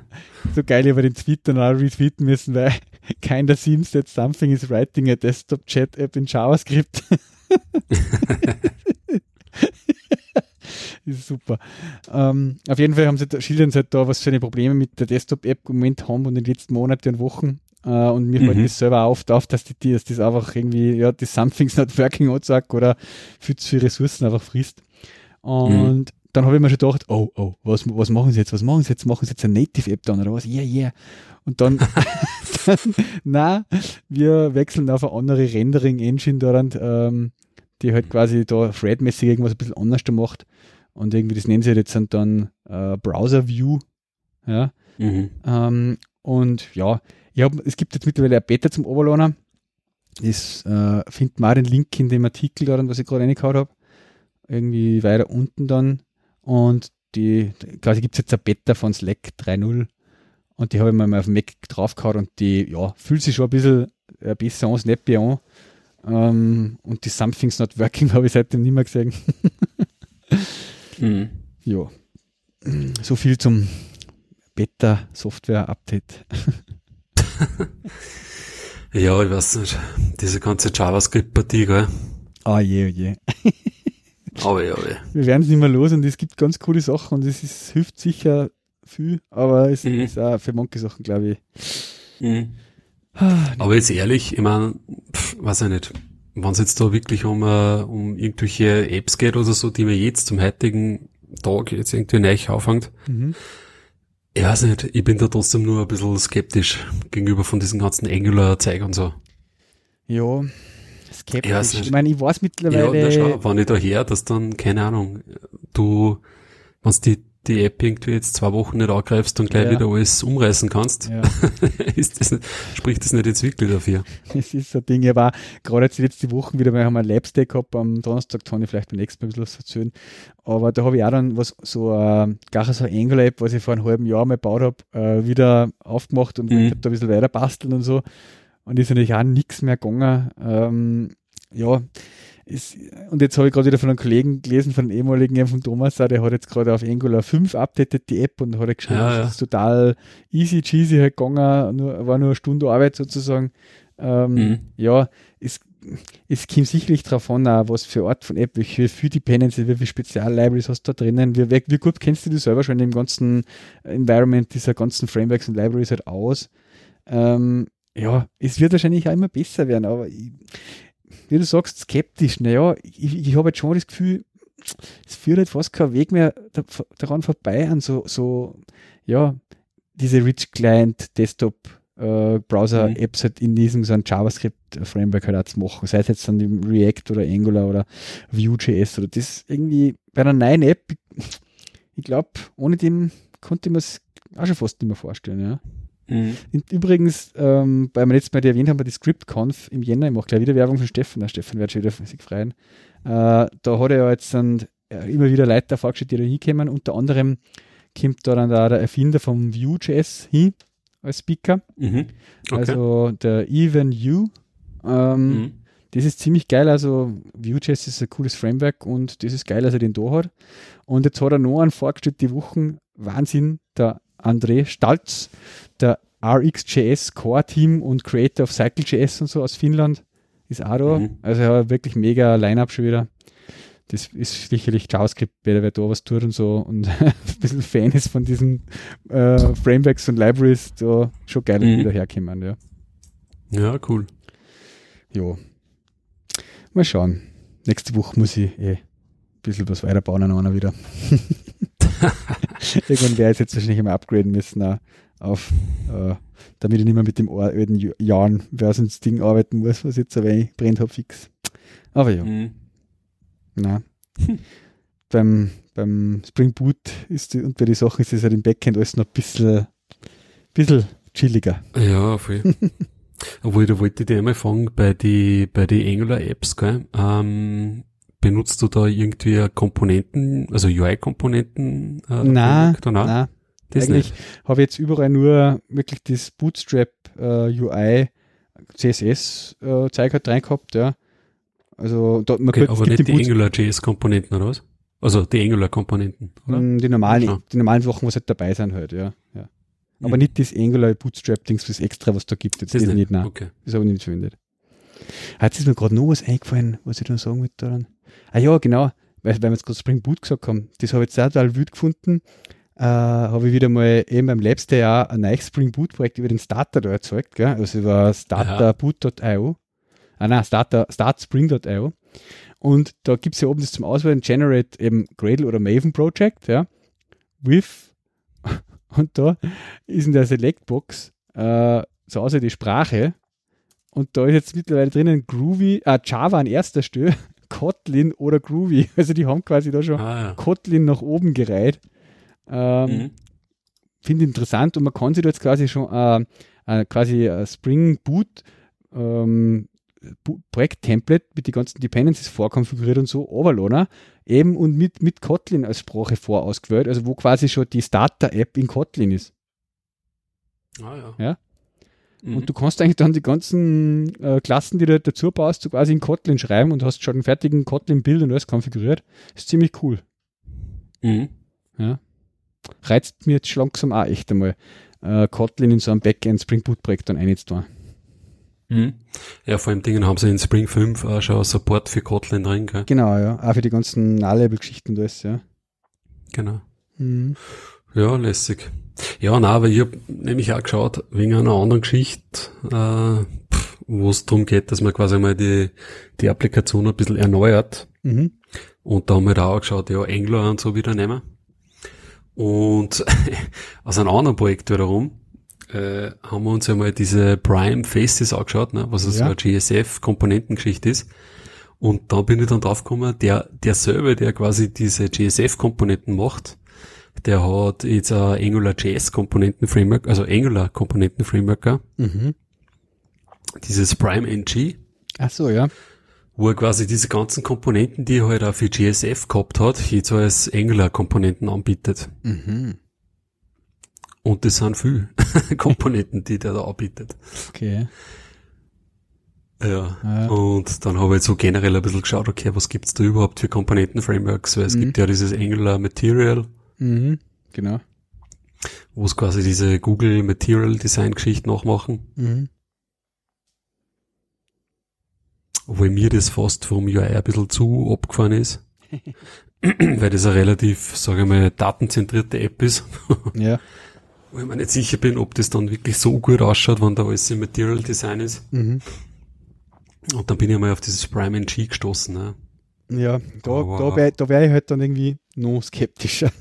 so geil, über den Tweet dann auch retweeten müssen, weil keiner seems that something is writing a desktop chat app in JavaScript. ist super. Ähm, auf jeden Fall haben sie, schildern sie halt da, was für eine Probleme mit der Desktop-App im Moment haben und in den letzten Monaten und Wochen. Uh, und mir mhm. fällt das selber auf, auf dass, die, dass das einfach irgendwie, ja, das Something's not working sagt oder viel zu viele Ressourcen einfach frisst. Und mhm. dann habe ich mir schon gedacht, oh, oh, was, was machen sie jetzt? Was machen sie jetzt? Machen sie jetzt eine Native-App dann oder was? Yeah, yeah. Und dann, dann na, wir wechseln auf eine andere Rendering-Engine daran, ähm, die halt quasi da Thread-mäßig irgendwas ein bisschen anders macht. Und irgendwie, das nennen sie jetzt dann äh, Browser View. Ja. Mhm. Ähm, und ja, ich hab, es gibt jetzt mittlerweile ein Beta zum Overlader. Das äh, findet man auch den Link in dem Artikel daran, was ich gerade reingehauen habe. Irgendwie weiter unten dann. Und die, quasi gibt es jetzt ein Beta von Slack 3.0. Und die habe ich mir mal auf dem Mac draufgehauen und die, ja, fühlt sich schon ein bisschen äh, besser an, snappy an. Ähm, und die Something's Not Working habe ich seitdem nicht mehr gesehen. mhm. Ja. So viel zum Beta-Software-Update. ja, ich weiß nicht. Diese ganze JavaScript-Partie, gell? Ah, oh je, oh je. oh je, oh je. Wir werden es nicht mehr los und es gibt ganz coole Sachen und es ist, hilft sicher viel, aber es mhm. ist auch für manche Sachen, glaube ich. Mhm. Ah, aber jetzt ehrlich, ich meine, weiß ich nicht, wenn es jetzt da wirklich um, uh, um irgendwelche Apps geht oder so, die man jetzt zum heutigen Tag jetzt irgendwie neu aufhängt, mhm. Ich weiß nicht, ich bin da trotzdem nur ein bisschen skeptisch gegenüber von diesen ganzen Angular-Zeug und so. Ja, skeptisch. Ich, ich meine, ich weiß mittlerweile. Ja, na schau, wenn ich da her, dass dann, keine Ahnung, du, wenn die die App irgendwie jetzt zwei Wochen nicht angreifst und gleich ja. wieder alles umreißen kannst, ja. ist das, spricht das nicht jetzt wirklich dafür. Es ist so ein Ding, ich war gerade jetzt die letzten Wochen wieder, wir haben ein Labs-Day gehabt, am Donnerstag ich vielleicht beim nächsten Mal ein bisschen was erzählen, aber da habe ich auch dann was, so, äh, gar so eine Angular-App, was ich vor einem halben Jahr mal gebaut habe, äh, wieder aufgemacht und mhm. ich habe da ein bisschen weiter basteln und so und ist natürlich auch nichts mehr gegangen. Ähm, ja, ist, und jetzt habe ich gerade wieder von einem Kollegen gelesen, von einem ehemaligen von Thomas, der hat jetzt gerade auf Angular 5 updated die App und hat er geschrieben, ja, ja. das ist total easy cheesy halt gegangen, nur, war nur eine Stunde Arbeit sozusagen. Ähm, mhm. Ja, es, es kommt sicherlich darauf an, auch was für Art von App, welche für Dependency, wie viele Spezial-Libraries hast du da drinnen, wie, wie gut kennst du dich selber schon im ganzen Environment dieser ganzen Frameworks und Libraries halt aus. Ähm, ja, es wird wahrscheinlich auch immer besser werden, aber ich, wie du sagst, skeptisch. Naja, ich, ich habe jetzt schon das Gefühl, es führt halt fast kein Weg mehr daran vorbei an so, so ja, diese Rich Client Desktop äh, Browser Apps mhm. halt in diesem so ein JavaScript Framework halt auch zu machen. Sei es jetzt dann im React oder Angular oder Vue.js oder das irgendwie bei einer neuen App, ich glaube, ohne dem konnte man es auch schon fast nicht mehr vorstellen, ja. Mhm. Übrigens, ähm, weil wir letztes Mal erwähnt haben, bei die ScriptConf im Jänner, ich mache gleich wieder Werbung von Steffen, der Steffen wird schon wieder sich freuen. Äh, da hat er ja jetzt dann äh, immer wieder Leute vorgestellt, die da hinkommen. Unter anderem kommt da dann da der Erfinder vom Vue.js hin als Speaker. Mhm. Okay. Also der Even Yu. Ähm, mhm. Das ist ziemlich geil. Also Vue.js ist ein cooles Framework und das ist geil, dass er den da hat. Und jetzt hat er noch einen vorgestellt, die Wochen Wahnsinn, der André Stalz, der RxJS Core Team und Creator of CycleJS und so aus Finnland ist auch da. Mhm. Also ja, wirklich mega Line-Up schon wieder. Das ist sicherlich JavaScript, wer, wer da was tut und so und ein bisschen Fan ist von diesen äh, Frameworks und Libraries, da schon geil mhm. wieder herkommen, ja. Ja, cool. Jo. Mal schauen. Nächste Woche muss ich eh ein bisschen was weiterbauen an einer wieder. Irgendwann wäre ich jetzt wahrscheinlich immer upgraden müssen auch auf, äh, damit ich nicht mehr mit dem alten Jahren versus Ding arbeiten muss, was jetzt wenig brennt habe fix. Aber ja. Mhm. Na. beim, beim Spring Boot ist die, und bei den Sachen ist es halt im Backend alles noch ein bisschen, bisschen chilliger. Ja, voll. Obwohl, da wollte ich dir einmal fragen, bei die, bei die Angular Apps, gell, ähm, benutzt du da irgendwie Komponenten, also UI-Komponenten? Äh, nein, nein. Das Eigentlich habe ich jetzt überall nur wirklich das Bootstrap äh, UI CSS äh, Zeug halt rein gehabt, ja. Also da, man okay, könnte, aber nicht die Angular.js-Komponenten oder was? Also die Angular-Komponenten, oder? Mm, die normalen, ja. die normalen Sachen, was halt dabei sind halt, ja. ja. Aber mhm. nicht das Angular Bootstrap-Dings, das extra, was da gibt. Jetzt das, das nicht, nein. Okay. Das habe ich nicht verwendet. Jetzt ist mir gerade noch was eingefallen, was ich dann sagen wollte daran. Ah ja, genau, weil, wir jetzt gerade Spring Boot gesagt haben. Das habe ich jetzt total wild gefunden. Äh, habe ich wieder mal eben beim Day auch ein neues Spring Boot Projekt über den Starter da erzeugt, gell? also über starterboot.io. Ah nein, starter, startspring.io. Und da gibt es ja oben das zum Auswählen, Generate eben Gradle oder Maven Project, ja, with, und da ist in der Selectbox äh, so außer die Sprache und da ist jetzt mittlerweile drinnen Groovy, äh, Java an erster Stelle Kotlin oder Groovy. Also die haben quasi da schon ah, ja. Kotlin nach oben gereiht. Ähm, mhm. Finde interessant und man kann sich da jetzt quasi schon äh, äh, quasi Spring Boot ähm, Projekt-Template mit den ganzen Dependencies vorkonfiguriert und so overladen, eben und mit, mit Kotlin als Sprache vorausgewählt, also wo quasi schon die Starter-App in Kotlin ist. Ah ja. ja? Mhm. Und du kannst eigentlich dann die ganzen äh, Klassen, die du dazu baust, so quasi in Kotlin schreiben und hast schon einen fertigen Kotlin-Bild und alles konfiguriert. Ist ziemlich cool. Mhm. Ja. Reizt mir jetzt langsam auch echt einmal, äh, Kotlin in so einem Backend Spring Boot Projekt dann einzutun. Mhm. Ja, vor allem Dingen haben sie in Spring 5 auch schon Support für Kotlin drin, gell? Genau, ja. Auch für die ganzen Nullable-Geschichten und alles, ja. Genau. Mhm. Ja, lässig. Ja, na, aber ich habe nämlich auch geschaut, wegen einer anderen Geschichte, äh, wo es darum geht, dass man quasi mal die, die Applikation ein bisschen erneuert. Mhm. Und da haben wir da auch geschaut, ja, Angular und so wieder nehmen. Und aus einem anderen Projekt wiederum äh, haben wir uns ja mal diese Prime Faces angeschaut, ne, was ja. so eine GSF-Komponentengeschichte ist. Und da bin ich dann draufgekommen, der, der selber, der quasi diese GSF-Komponenten macht, der hat jetzt ein Angular JS Komponenten Framework, also Angular Komponenten Framework, mhm. dieses Prime NG. Ach so, ja. Wo er quasi diese ganzen Komponenten, die er halt auch für GSF gehabt hat, jetzt als Angular Komponenten anbietet. Mhm. Und das sind viel Komponenten, die der da anbietet. Okay. Ja. ja. Und dann habe ich so generell ein bisschen geschaut, okay, was gibt's da überhaupt für Komponenten-Frameworks? Weil es mhm. gibt ja dieses Angular Material. Mhm, genau. Wo es quasi diese Google Material Design Geschichte nachmachen. Mhm. Obwohl mir das fast vom UI ein bisschen zu abgefahren ist. weil das eine relativ, sage ich mal, datenzentrierte App ist. ja. Wo ich mir nicht sicher bin, ob das dann wirklich so gut ausschaut, wenn da alles im Material Design ist. Mhm. Und dann bin ich mal auf dieses Prime NG gestoßen. Ne? Ja, da, da wäre da wär ich halt dann irgendwie noch skeptischer.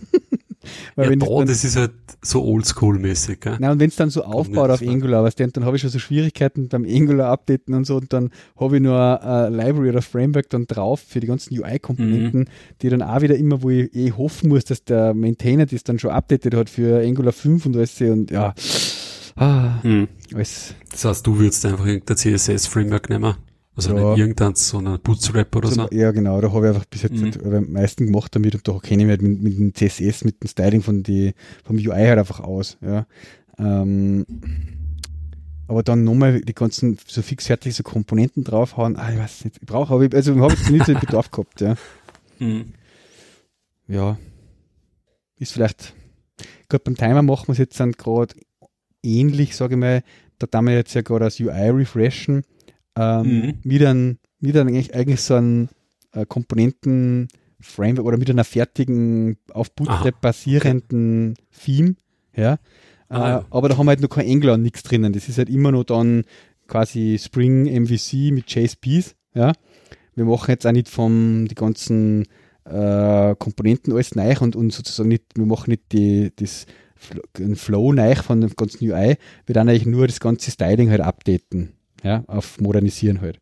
Weil ja, wenn da, dann, das ist halt so oldschool-mäßig. Nein, und wenn es dann so aufbaut auf Angular, was dann, dann habe ich schon so Schwierigkeiten beim Angular-Updaten und so und dann habe ich nur ein Library oder Framework dann drauf für die ganzen UI-Komponenten, mhm. die dann auch wieder immer, wo ich eh hoffen muss, dass der Maintainer das dann schon updated hat für Angular 5 und alles und ja. Ah, mhm. alles. Das heißt, du würdest einfach irgendein CSS-Framework nehmen? Also ja. nicht irgendein, sondern Bootstrap oder so. Ja, genau, da habe ich einfach bis jetzt mhm. halt am meisten gemacht damit und da kenne ich mich halt mit, mit dem CSS, mit dem Styling von die, vom UI halt einfach aus, ja. Ähm, aber dann nochmal die ganzen so fixfertig so Komponenten draufhauen, ah, ich weiß nicht, ich brauche, aber ich, also habe jetzt nicht so den Bedarf gehabt, ja. Mhm. Ja. Ist vielleicht, gerade beim Timer machen wir es jetzt dann gerade ähnlich, sage ich mal, da tun wir jetzt ja gerade das UI refreshen ähm, mhm. mit, einem, mit einem eigentlich, eigentlich so einem äh, Komponenten-Framework oder mit einer fertigen, auf Bootstrap basierenden okay. Theme. Ja. Ah, äh, aber da haben wir halt noch kein Angular und nichts drinnen. Das ist halt immer noch dann quasi Spring MVC mit JSPs. Ja. Wir machen jetzt auch nicht vom die ganzen äh, Komponenten alles neu und, und sozusagen nicht, wir machen nicht die, das Flow neu von dem ganzen UI, wir dann eigentlich nur das ganze Styling halt updaten ja, auf Modernisieren halt.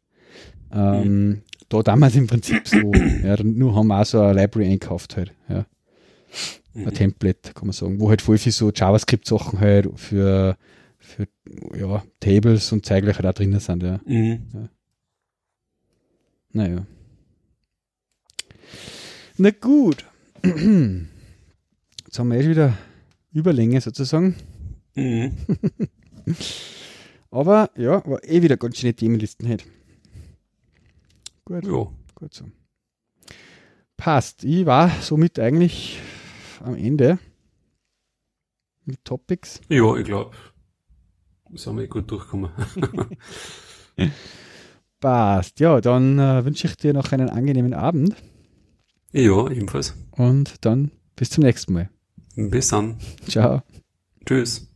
Ähm, mhm. Da damals im Prinzip so, ja, nur haben wir auch so eine Library einkauft halt, ja. Mhm. Ein Template, kann man sagen, wo halt voll viel so JavaScript-Sachen halt für, für, ja, Tables und Zeigler halt auch drinnen sind, ja. Mhm. ja. Naja. Na gut. Jetzt haben wir eh wieder Überlänge sozusagen. Mhm. Aber ja, war eh wieder ganz schöne Themenlisten heute. Gut. Ja. Gut so. Passt. Ich war somit eigentlich am Ende mit Topics. Ja, ich glaube, sind wir gut durchgekommen. Passt. Ja, dann äh, wünsche ich dir noch einen angenehmen Abend. Ja, ebenfalls. Und dann bis zum nächsten Mal. Bis dann. Ciao. Tschüss.